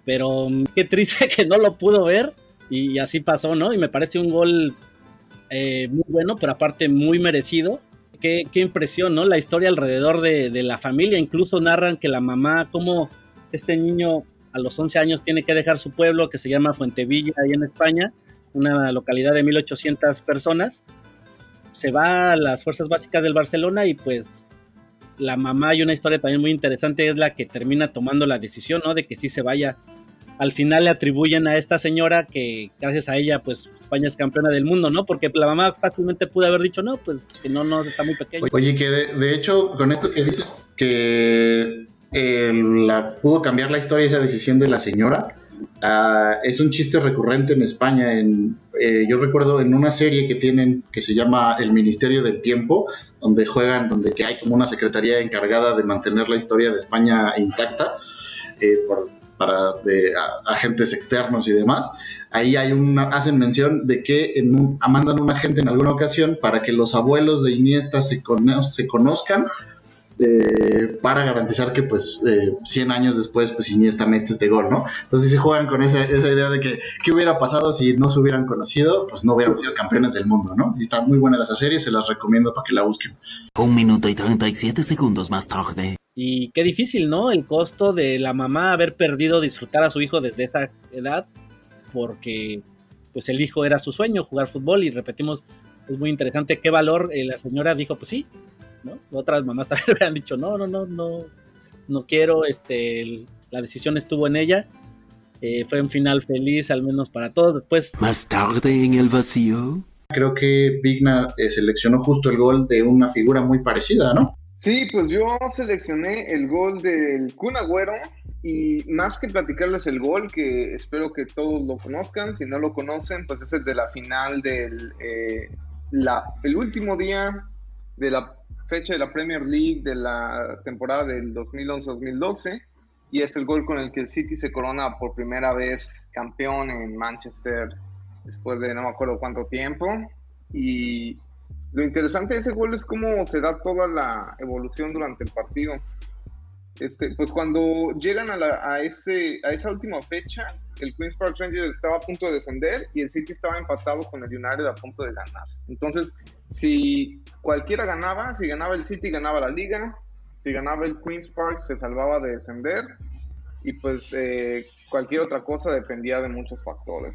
pero qué triste que no lo pudo ver y así pasó, ¿no? Y me parece un gol eh, muy bueno, pero aparte muy merecido. Qué, qué impresión, ¿no? La historia alrededor de, de, la familia, incluso narran que la mamá, como este niño a los 11 años tiene que dejar su pueblo que se llama Fuentevilla, ahí en España, una localidad de 1800 personas, se va a las fuerzas básicas del Barcelona y pues la mamá y una historia también muy interesante es la que termina tomando la decisión, ¿no? De que sí se vaya. Al final le atribuyen a esta señora que gracias a ella, pues España es campeona del mundo, ¿no? Porque la mamá fácilmente pudo haber dicho, no, pues que no, no, está muy pequeño. Oye, que de, hecho, con esto que dices, que eh, la, pudo cambiar la historia esa decisión de la señora, Uh, es un chiste recurrente en España. Eh, yo recuerdo en una serie que tienen que se llama El Ministerio del Tiempo, donde juegan, donde que hay como una secretaría encargada de mantener la historia de España intacta eh, por, para de, agentes externos y demás. Ahí hay una, hacen mención de que en un, mandan un agente en alguna ocasión para que los abuelos de Iniesta se, cono se conozcan eh, para garantizar que pues eh, 100 años después pues Iniesta mete este gol, ¿no? Entonces se juegan con esa, esa idea de que qué hubiera pasado si no se hubieran conocido, pues no hubiéramos sido campeones del mundo, ¿no? Y está muy buena esa serie, se las recomiendo para que la busquen. Un minuto y 37 segundos más tarde. Y qué difícil, ¿no? El costo de la mamá haber perdido disfrutar a su hijo desde esa edad, porque pues el hijo era su sueño, jugar fútbol, y repetimos, es muy interesante qué valor eh, la señora dijo, pues sí, ¿no? Otras mamás también hubieran dicho, no, no, no, no, no quiero, este, el, la decisión estuvo en ella. Eh, fue un final feliz, al menos para todos. Después. Más tarde en el vacío. Creo que Vigna eh, seleccionó justo el gol de una figura muy parecida, ¿no? Sí, pues yo seleccioné el gol del Kun Agüero y más que platicarles el gol, que espero que todos lo conozcan, si no lo conocen, pues es el de la final del eh, la, el último día de la fecha de la Premier League de la temporada del 2011-2012 y es el gol con el que el City se corona por primera vez campeón en Manchester después de no me acuerdo cuánto tiempo y lo interesante de ese gol es cómo se da toda la evolución durante el partido. Este, pues cuando llegan a, la, a, ese, a esa última fecha, el Queen's Park Rangers estaba a punto de descender y el City estaba empatado con el United a punto de ganar. Entonces, si cualquiera ganaba, si ganaba el City, ganaba la liga, si ganaba el Queen's Park, se salvaba de descender y pues eh, cualquier otra cosa dependía de muchos factores.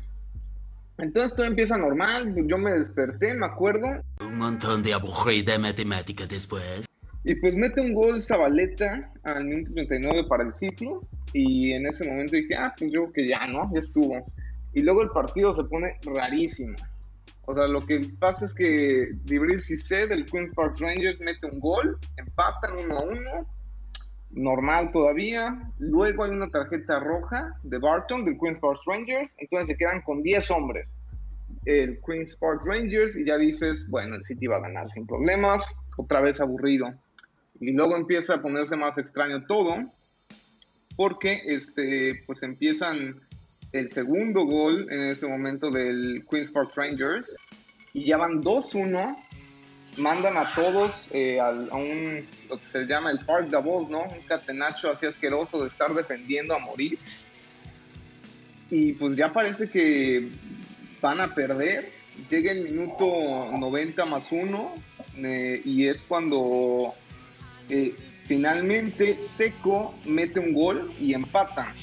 Entonces todo empieza normal, yo me desperté, me acuerdo. Un montón de aburrida matemática después. Y pues mete un gol Zabaleta al minuto 39 para el City. Y en ese momento dije, ah, pues yo creo que ya, ¿no? Ya estuvo. Y luego el partido se pone rarísimo. O sea, lo que pasa es que Dibril Cissé del Queen's Park Rangers mete un gol, empatan 1 a 1, normal todavía. Luego hay una tarjeta roja de Barton del Queen's Park Rangers, entonces se quedan con 10 hombres. El Queen's Park Rangers y ya dices, bueno, el City va a ganar sin problemas, otra vez aburrido. Y luego empieza a ponerse más extraño todo, porque este, pues empiezan el segundo gol en ese momento del Queen's Park Rangers y ya van 2-1 mandan a todos eh, a, un, lo que se llama el Park Davos, ¿no? Un catenacho así asqueroso de estar defendiendo a morir. Y pues ya parece que van a perder. Llega el minuto 90 más 1 y es cuando finalmente Seco mete un gol y empatan.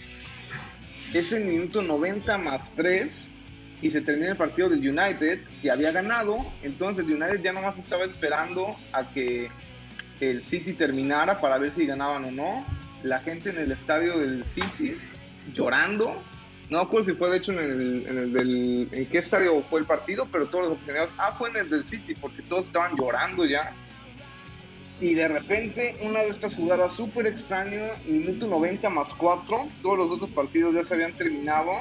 Es el minuto 90 más 3 y se termina el partido del United que había ganado. Entonces el United ya nomás estaba esperando a que el City terminara para ver si ganaban o no. La gente en el estadio del City llorando. No acuerdo si fue de hecho en el, en el del, en qué estadio fue el partido, pero todos los aficionados, ah, fue en el del City, porque todos estaban llorando ya. Y de repente, una de estas jugadas súper extraño, minuto 90 más 4, todos los otros partidos ya se habían terminado.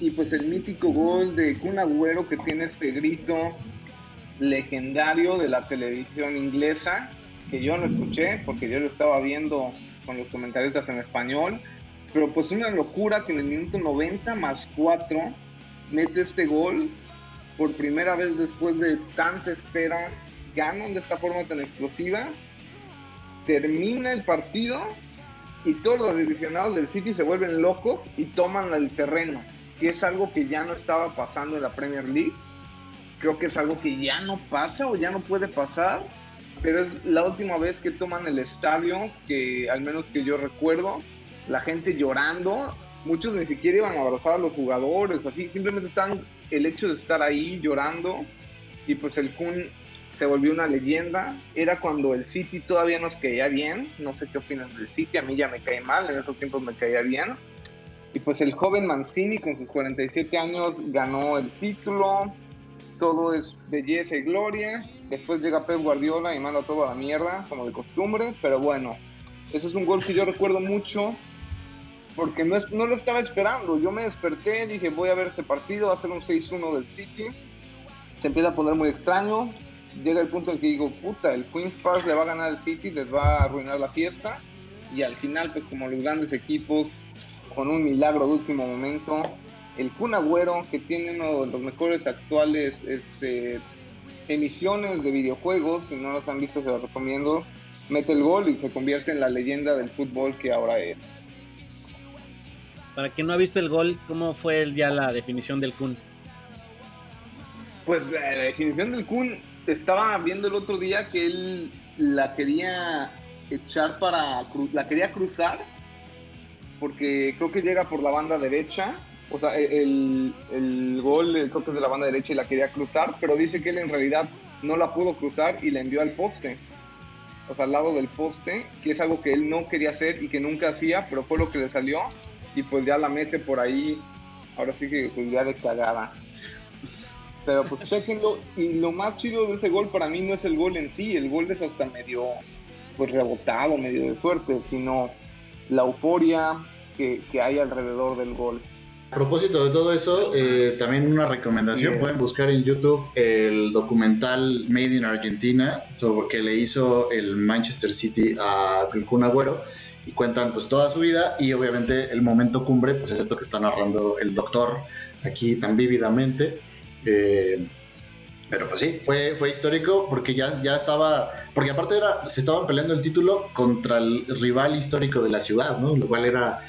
Y pues el mítico gol de Kun Agüero que tiene este grito legendario de la televisión inglesa, que yo no escuché porque yo lo estaba viendo con los comentaristas en español. Pero pues una locura que en el minuto 90 más 4 mete este gol por primera vez después de tanta espera, ganan de esta forma tan explosiva, termina el partido y todos los aficionados del City se vuelven locos y toman el terreno, que es algo que ya no estaba pasando en la Premier League. Creo que es algo que ya no pasa o ya no puede pasar, pero es la última vez que toman el estadio, que al menos que yo recuerdo, la gente llorando, muchos ni siquiera iban a abrazar a los jugadores, así, simplemente están el hecho de estar ahí llorando y pues el Kun se volvió una leyenda. Era cuando el City todavía nos caía bien. No sé qué opinas del City, a mí ya me cae mal, en esos tiempos me caía bien. Y pues el joven Mancini con sus 47 años ganó el título. Todo es belleza y gloria. Después llega Pep Guardiola y manda todo a la mierda, como de costumbre. Pero bueno, eso es un gol que yo recuerdo mucho porque no, es- no lo estaba esperando. Yo me desperté, dije voy a ver este partido, va a ser un 6-1 del City. Se empieza a poner muy extraño. Llega el punto en que digo, puta, el Queen's Park le va a ganar al City, les va a arruinar la fiesta. Y al final, pues como los grandes equipos, con un milagro de último momento, el Kun Agüero, que tiene uno de los mejores actuales este, emisiones de videojuegos, si no los han visto se los recomiendo, mete el gol y se convierte en la leyenda del fútbol que ahora es. Para quien no ha visto el gol, ¿cómo fue el- ya la definición del Kun? Pues la definición del Kun estaba viendo el otro día que él la quería echar para la quería cruzar porque creo que llega por la banda derecha o sea el, el gol eh, creo que es de la banda derecha y la quería cruzar pero dice que él en realidad no la pudo cruzar y la envió al poste o sea al lado del poste que es algo que él no quería hacer y que nunca hacía pero fue lo que le salió y pues ya la mete por ahí ahora sí que se ya de cagada pero pues chequenlo. Y lo más chido de ese gol para mí no es el gol en sí. El gol es hasta medio pues rebotado, medio de suerte, sino la euforia que, que hay alrededor del gol. A propósito de todo eso, eh, también una recomendación, pueden buscar en YouTube el documental Made in Argentina, sobre que le hizo el Manchester City a Kun Agüero, y cuentan pues toda su vida y obviamente el momento cumbre, pues es esto que está narrando el doctor aquí tan vívidamente. Eh, pero pues sí, fue, fue histórico porque ya, ya estaba, porque aparte era, se estaban peleando el título contra el rival histórico de la ciudad, ¿no? Lo cual era,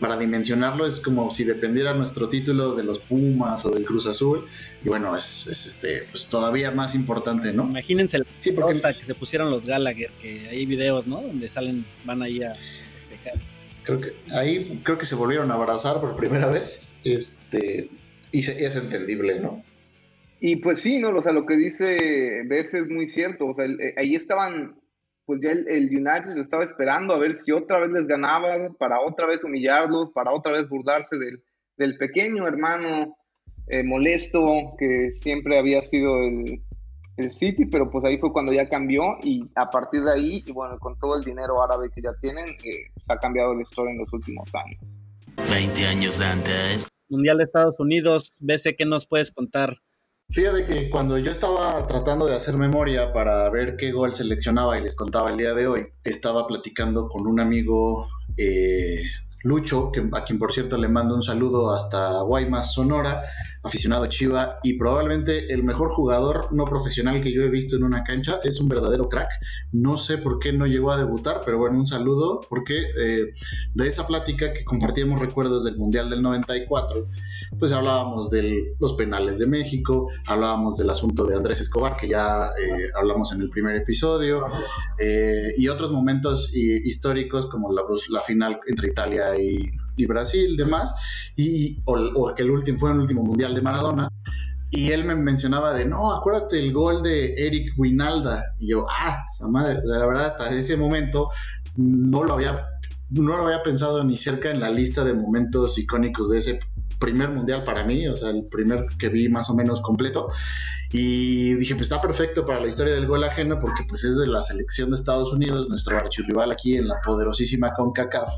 para dimensionarlo, es como si dependiera nuestro título de los Pumas o del Cruz Azul. Y bueno, es, es este, pues todavía más importante, ¿no? Imagínense la Sí, porque- que se pusieron los Gallagher, que hay videos, ¿no? Donde salen, van ahí a. Creo que ahí creo que se volvieron a abrazar por primera vez. Este, y se- es entendible, ¿no? Y pues sí, ¿no? O sea, lo que dice Bess es muy cierto. O sea, el- eh, ahí estaban, pues ya el, el United lo estaba esperando a ver si otra vez les ganaba, para otra vez humillarlos, para otra vez burlarse del, del pequeño hermano eh, molesto que siempre había sido el, el City, pero pues ahí fue cuando ya cambió y a partir de ahí, y bueno, con todo el dinero árabe que ya tienen, eh, se ha cambiado la historia en los últimos años. 20 años antes. Mundial de Estados Unidos, BC, ¿qué nos puedes contar? Fíjate que cuando yo estaba tratando de hacer memoria para ver qué gol seleccionaba y les contaba el día de hoy, estaba platicando con un amigo eh, Lucho, que, a quien por cierto le mando un saludo hasta Guaymas, Sonora, aficionado Chiva y probablemente el mejor jugador no profesional que yo he visto en una cancha. Es un verdadero crack. No sé por qué no llegó a debutar, pero bueno, un saludo porque eh, de esa plática que compartíamos recuerdos del Mundial del 94, pues hablábamos de los penales de México, hablábamos del asunto de Andrés Escobar, que ya eh, hablamos en el primer episodio, eh, y otros momentos eh, históricos como la, final entre Italia y, Brasil, demás, y, o, o que el último fue el último mundial de Maradona. Y él me mencionaba de, no, acuérdate el gol de Eric Winalda. Y yo, ah, esa madre, la verdad, hasta ese momento no lo había, no lo había pensado ni cerca en la lista de momentos icónicos de ese primer mundial para mí, o sea, el primer que vi más o menos completo. Y dije, pues está perfecto para la historia del gol ajeno porque pues es de la selección de Estados Unidos, nuestro archirrival aquí en la poderosísima CONCACAF.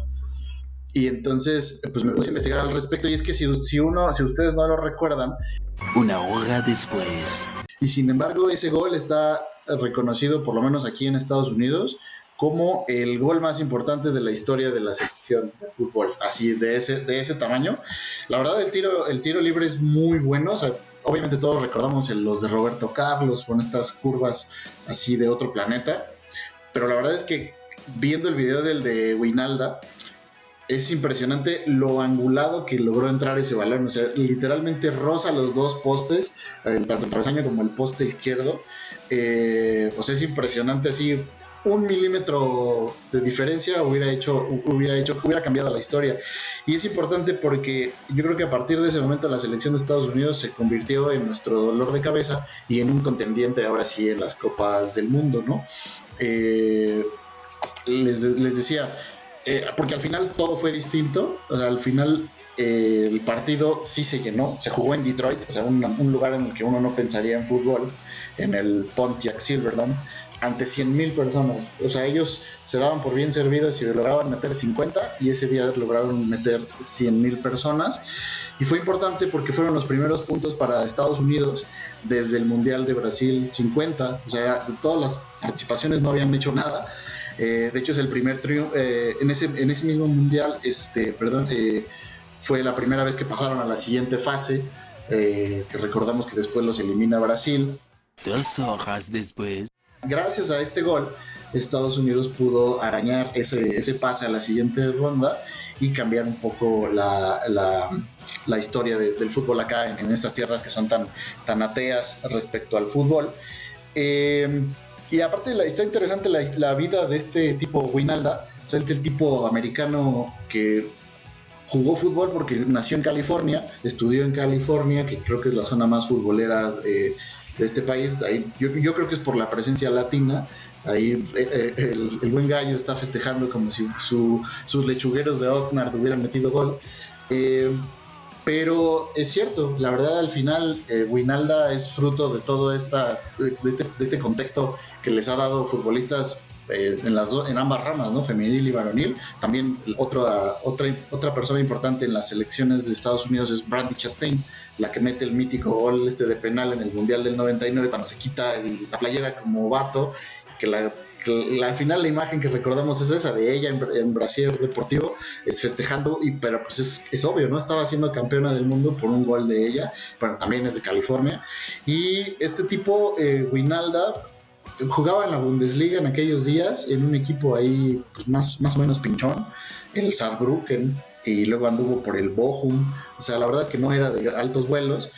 Y entonces, pues me puse a investigar al respecto y es que si, si uno, si ustedes no lo recuerdan, Una hora después. y sin embargo ese gol está reconocido, por lo menos aquí en Estados Unidos, como el gol más importante de la historia de la selección de fútbol, así de ese, de ese tamaño. La verdad el tiro, el tiro libre es muy bueno, o sea, obviamente todos recordamos los de Roberto Carlos con estas curvas así de otro planeta, pero la verdad es que viendo el video del de Winalda, es impresionante lo angulado que logró entrar ese balón. O sea, literalmente roza los dos postes, eh, tanto el travesaño como el poste izquierdo. Eh, pues es impresionante así. Un milímetro de diferencia hubiera hecho, hubiera hecho, hubiera cambiado la historia. Y es importante porque yo creo que a partir de ese momento la selección de Estados Unidos se convirtió en nuestro dolor de cabeza y en un contendiente ahora sí en las copas del mundo, ¿no? Eh, les, decía, eh, porque al final todo fue distinto, al final eh, el partido sí se llenó, se jugó en Detroit, o sea, un, un lugar en el que uno no pensaría en fútbol, en el Pontiac Silverdome, ante 100.000 personas, o sea, ellos se daban por bien servidos y lograban meter 50 y ese día lograron meter 100.000 personas y fue importante porque fueron los primeros puntos para Estados Unidos desde el Mundial de Brasil 50, o sea, todas las participaciones no habían hecho nada. Eh, de hecho, es el primer triunfo. eh, en, ese, en ese mismo mundial, este, perdón, eh, fue la primera vez que pasaron a la siguiente fase. eh, que recordamos que después los elimina Brasil. Dos horas después. Gracias a este gol, Estados Unidos pudo arañar ese, ese pase a la siguiente ronda y cambiar un poco la, la- historia de- del fútbol acá en, estas tierras que son tan, tan ateas respecto al fútbol. Eh, y aparte la- está interesante la, la vida de este tipo Winalda, o sea, este tipo americano que jugó fútbol porque nació en California, estudió en California, que creo que es la zona más futbolera eh, de este país. Ahí, yo, yo creo que es por la presencia latina. Ahí eh, eh, el, buen gallo está festejando como si su- sus lechugueros de Oxnard hubieran metido gol. Eh, pero es cierto, la verdad al final eh, Winalda es fruto de todo esta, de este, de este contexto que les ha dado futbolistas eh, en, ambas ramas, ¿no? femenil y varonil. También otra, otra, otra persona importante en las selecciones de Estados Unidos es Brandy Chastain, la que mete el mítico gol este de penal en el Mundial del 99 cuando se quita la playera como vato, que la al final la imagen que recordamos es esa de ella en, en Brasil Deportivo, es festejando, y, pero pues es, obvio, ¿no? Estaba siendo campeona del mundo por un gol de ella, bueno, también es de California, y este tipo, eh, Winalda, jugaba en la Bundesliga en aquellos días, en un equipo ahí pues, más, más o menos pinchón, el Saarbrücken, y luego anduvo por el Bochum, o sea, la verdad es que no era de altos vuelos,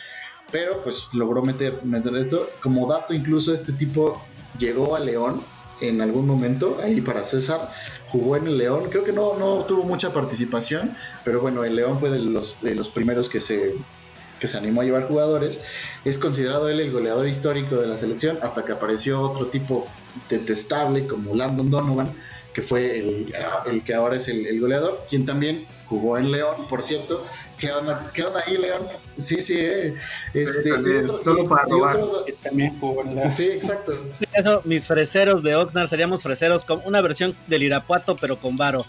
pero pues logró meter, meter esto. Como dato, incluso este tipo llegó a León en algún momento, ahí para César, jugó en el León, creo que no, no tuvo mucha participación, pero bueno, el León fue de los, de los primeros que se, que se animó a llevar jugadores. Es considerado él el goleador histórico de la selección, hasta que apareció otro tipo detestable como Landon Donovan, que fue el, el que ahora es el, el goleador, quien también jugó en León, por cierto. ¿Qué onda, qué onda ahí, León? Sí, sí, eh. Este, también, y otro- solo para robar. otro- También jugó en la... Sí, exacto. Eso, mis freseros de Oxnard seríamos freseros con una versión del Irapuato, pero con varo.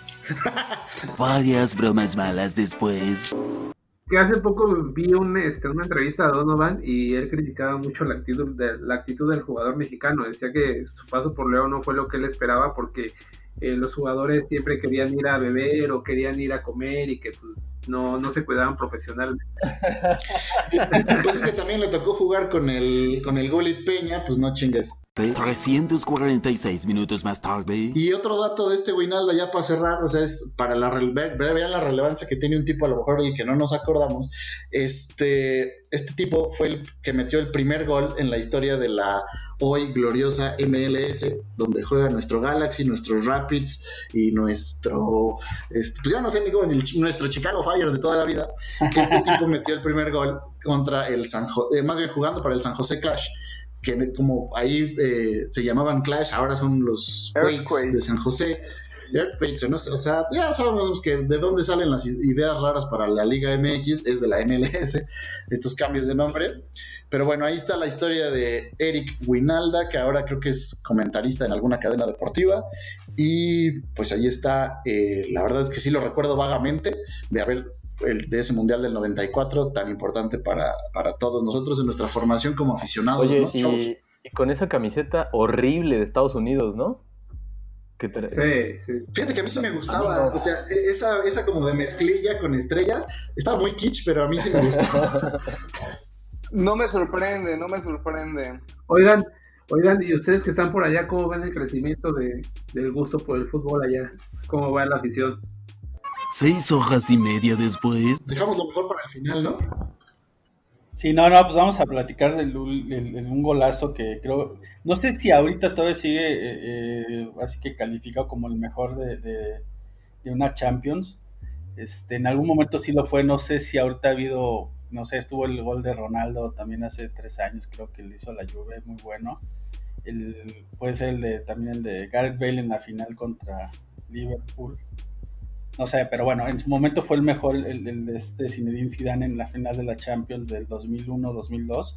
Varias bromas malas después. Que hace poco vi un, este, una entrevista a Donovan y él criticaba mucho la actitud, la actitud del jugador mexicano. Decía que su paso por León no fue lo que él esperaba porque eh, los jugadores siempre querían ir a beber o querían ir a comer y que pues, no, no se cuidaban profesionalmente. pues es que también le tocó jugar con el, con el Golit Peña, pues no chingues. 346 minutos más tarde. Y otro dato de este Winalda ya para cerrar, o sea, es para la vean la relevancia que tiene un tipo a lo mejor y que no nos acordamos. Este, este tipo fue el que metió el primer gol en la historia de la hoy gloriosa MLS, donde juega nuestro Galaxy, nuestros Rapids y nuestro, este, pues ya no sé ni cómo nuestro Chicago Fire de toda la vida. Este tipo metió el primer gol contra el San José, eh, más bien jugando para el San José Clash que como ahí eh, se llamaban Clash, ahora son los Quakes de San José. ¿no? O sea, ya sabemos que de dónde salen las ideas raras para la Liga MX, es de la MLS, estos cambios de nombre. Pero bueno, ahí está la historia de Eric Winalda, que ahora creo que es comentarista en alguna cadena deportiva. Y pues ahí está, eh, la verdad es que sí lo recuerdo vagamente de haber el, de ese Mundial del 94 tan importante para, para todos nosotros en nuestra formación como aficionados. Oye, y, con esa camiseta horrible de Estados Unidos, ¿no? sí, sí. Fíjate que a mí sí me gustaba, o sea, e, esa, esa como de mezclilla con estrellas, estaba muy kitsch, pero a mí sí me gustaba. no me sorprende, no me sorprende. Oigan, oigan, y ustedes que están por allá, ¿cómo ven el crecimiento de, del gusto por el fútbol allá? ¿Cómo va la afición? Seis hojas y media después. Dejamos lo mejor para el final, ¿no? Sí, no, no, pues vamos a platicar de un golazo que creo, no sé si ahorita todavía sigue, eh, eh, así que calificado como el mejor de, de, una Champions. Este, en algún momento sí lo fue, no sé si ahorita ha habido, no sé, estuvo el gol de Ronaldo también hace tres años, creo que le hizo a la Juve, muy bueno. El, puede ser el de, también el de Gareth Bale en la final contra Liverpool no sé, pero bueno, en su momento fue el mejor el, el de este Zinedine Zidane en la final de la Champions del 2001-2002.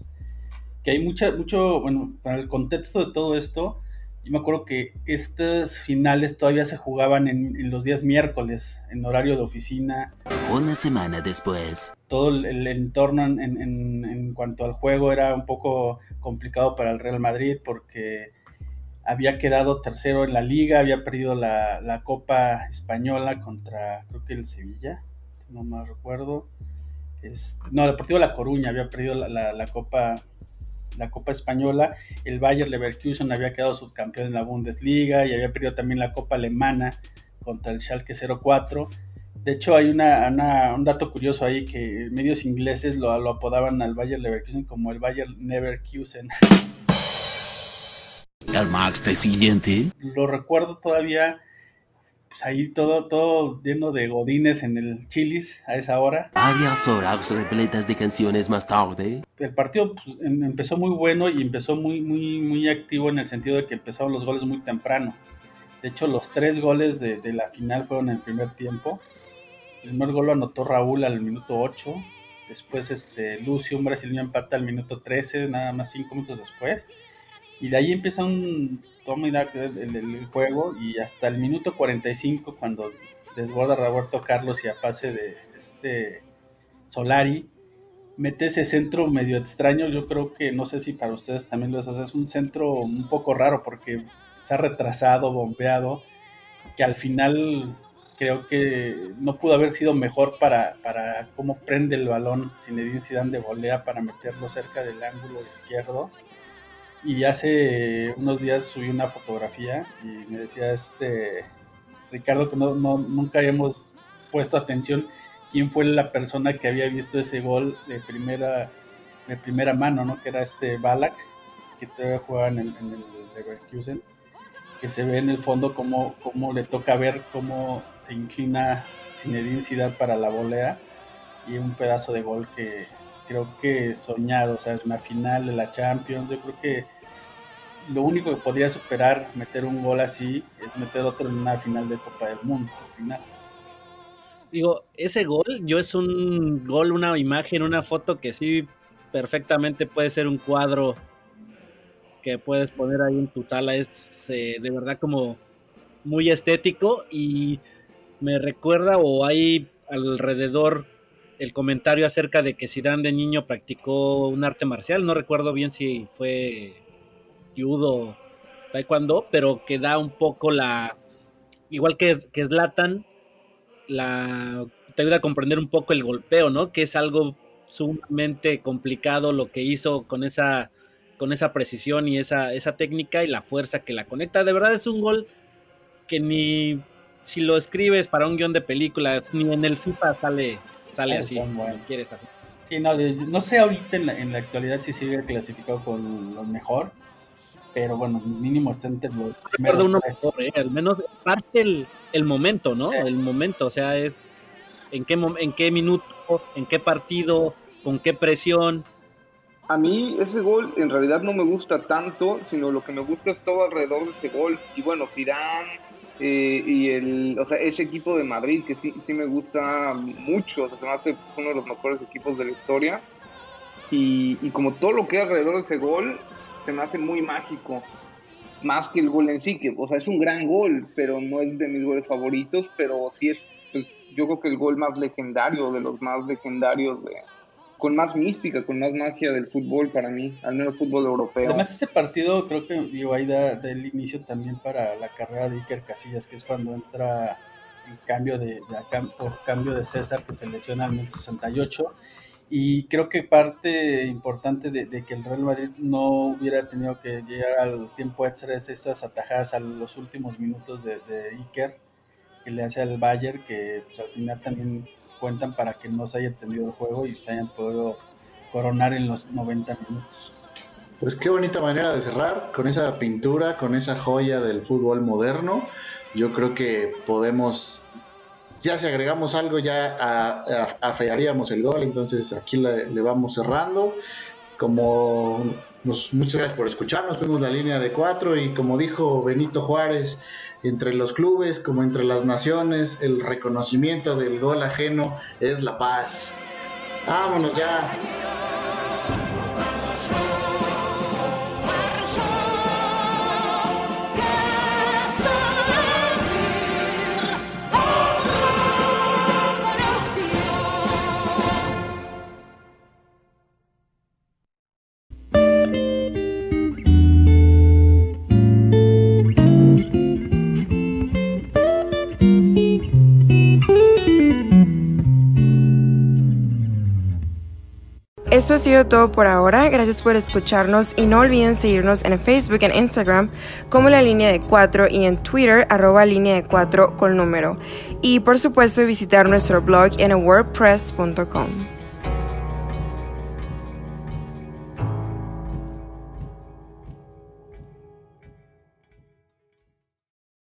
Que hay mucha, mucho, bueno, para el contexto de todo esto, yo me acuerdo que estas finales todavía se jugaban en, los días miércoles, en horario de oficina. Una semana después. Todo el, entorno en, en, en, cuanto al juego era un poco complicado para el Real Madrid porque había quedado tercero en la liga, había perdido la, Copa Española contra, creo que el Sevilla, no me recuerdo. Este, no, Deportivo La Coruña había perdido la, Copa la Copa Española, el Bayer Leverkusen había quedado subcampeón en la Bundesliga y había perdido también la Copa Alemana contra el Schalke 04. De hecho, hay una, un dato curioso ahí que medios ingleses lo, apodaban al Bayer Leverkusen como el Bayer Neverkusen. El Max de siguiente. Lo recuerdo todavía, pues ahí todo, todo lleno de godines en el Chilis a esa hora. Varias horas repletas de canciones más tarde. El partido pues, em, empezó muy bueno y empezó muy, muy, muy activo en el sentido de que empezaron los goles muy temprano. De hecho, los tres goles de, de la final fueron en el primer tiempo. El primer gol lo anotó Raúl al minuto 8. Después este, Lucio, un brasileño, empata al minuto 13, nada más cinco minutos después. Y de ahí empieza un toma y el, juego y hasta el minuto 45 cuando desborda Roberto Carlos y a pase de este Solari, mete ese centro medio extraño, yo creo que no sé si para ustedes también lo es, es un centro un poco raro porque se ha retrasado, bombeado, que al final creo que no pudo haber sido mejor para, para cómo prende el balón Zinedine Zidane de volea para meterlo cerca del ángulo izquierdo y hace unos días subí una fotografía y me decía este Ricardo que no, nunca habíamos puesto atención quién fue la persona que había visto ese gol de primera de primera mano, ¿no? Que era este Balak, que todavía jugaba en el, en Leverkusen, que se ve en el fondo cómo, cómo le toca ver cómo se inclina Zinedine Zidane para la volea y un pedazo de gol que, creo que soñado, o sea, es una final de la Champions, yo creo que lo único que podría superar meter un gol así es meter otro en una final de Copa del Mundo, al final. Digo, ese gol, yo es un gol, una imagen, una foto que sí perfectamente puede ser un cuadro que puedes poner ahí en tu sala, es eh, de verdad como muy estético y me recuerda o hay alrededor el comentario acerca de que Zidane de niño practicó un arte marcial, no recuerdo bien si fue judo, taekwondo, pero que da un poco la, igual que, que Zlatan, la, te ayuda a comprender un poco el golpeo, ¿no? Que es algo sumamente complicado lo que hizo con esa, con esa precisión y esa, esa técnica y la fuerza que la conecta. De verdad es un gol que ni si lo escribes para un guion de películas, ni en el FIFA sale, sale así, si lo quieres así. Sí, no, no sé ahorita en la, en la actualidad si sigue clasificado con lo mejor, pero bueno, mínimo está entre los primeros uno mejor, ¿eh? al menos parte el, el momento, ¿no? El momento, o sea, en qué, en qué minuto, en qué partido, con qué presión. A mí ese gol en realidad no me gusta tanto, sino lo que me gusta es todo alrededor de ese gol. Y bueno, Zidane eh, y el, o sea, ese equipo de Madrid que sí, sí me gusta mucho, o sea, se me hace uno de los mejores equipos de la historia. Y, y como todo lo que hay alrededor de ese gol, se me hace muy mágico más que el gol en sí, que, o sea, es un gran gol, pero no es de mis goles favoritos, pero sí es, pues, yo creo que el gol más legendario, de los más legendarios, de, con más mística, con más magia del fútbol para mí, al menos fútbol europeo. Además, ese partido creo que digo, ahí da, el inicio también para la carrera de Iker Casillas, que es cuando entra en cambio de, por cambio de César, que se lesiona al 68 y creo que parte importante de, que el Real Madrid no hubiera tenido que llegar al tiempo extra es esas atajadas a los últimos minutos de, Iker que le hace al Bayern, que pues, al final también cuentan para que no se haya extendido el juego y se hayan podido coronar en los 90 minutos. Pues qué bonita manera de cerrar con esa pintura, con esa joya del fútbol moderno. Yo creo que podemos ya si agregamos algo ya afearíamos el gol, entonces aquí le, vamos cerrando. Como muchas gracias por escucharnos, fuimos la línea de cuatro y como dijo Benito Juárez, entre los clubes como entre las naciones, el reconocimiento del gol ajeno es la paz. Vámonos ya. Esto ha sido todo por ahora. Gracias por escucharnos y no olviden seguirnos en Facebook e Instagram como la línea de 4 y en Twitter arroba línea de 4 con número. Y por supuesto visitar nuestro blog en wordpress.com.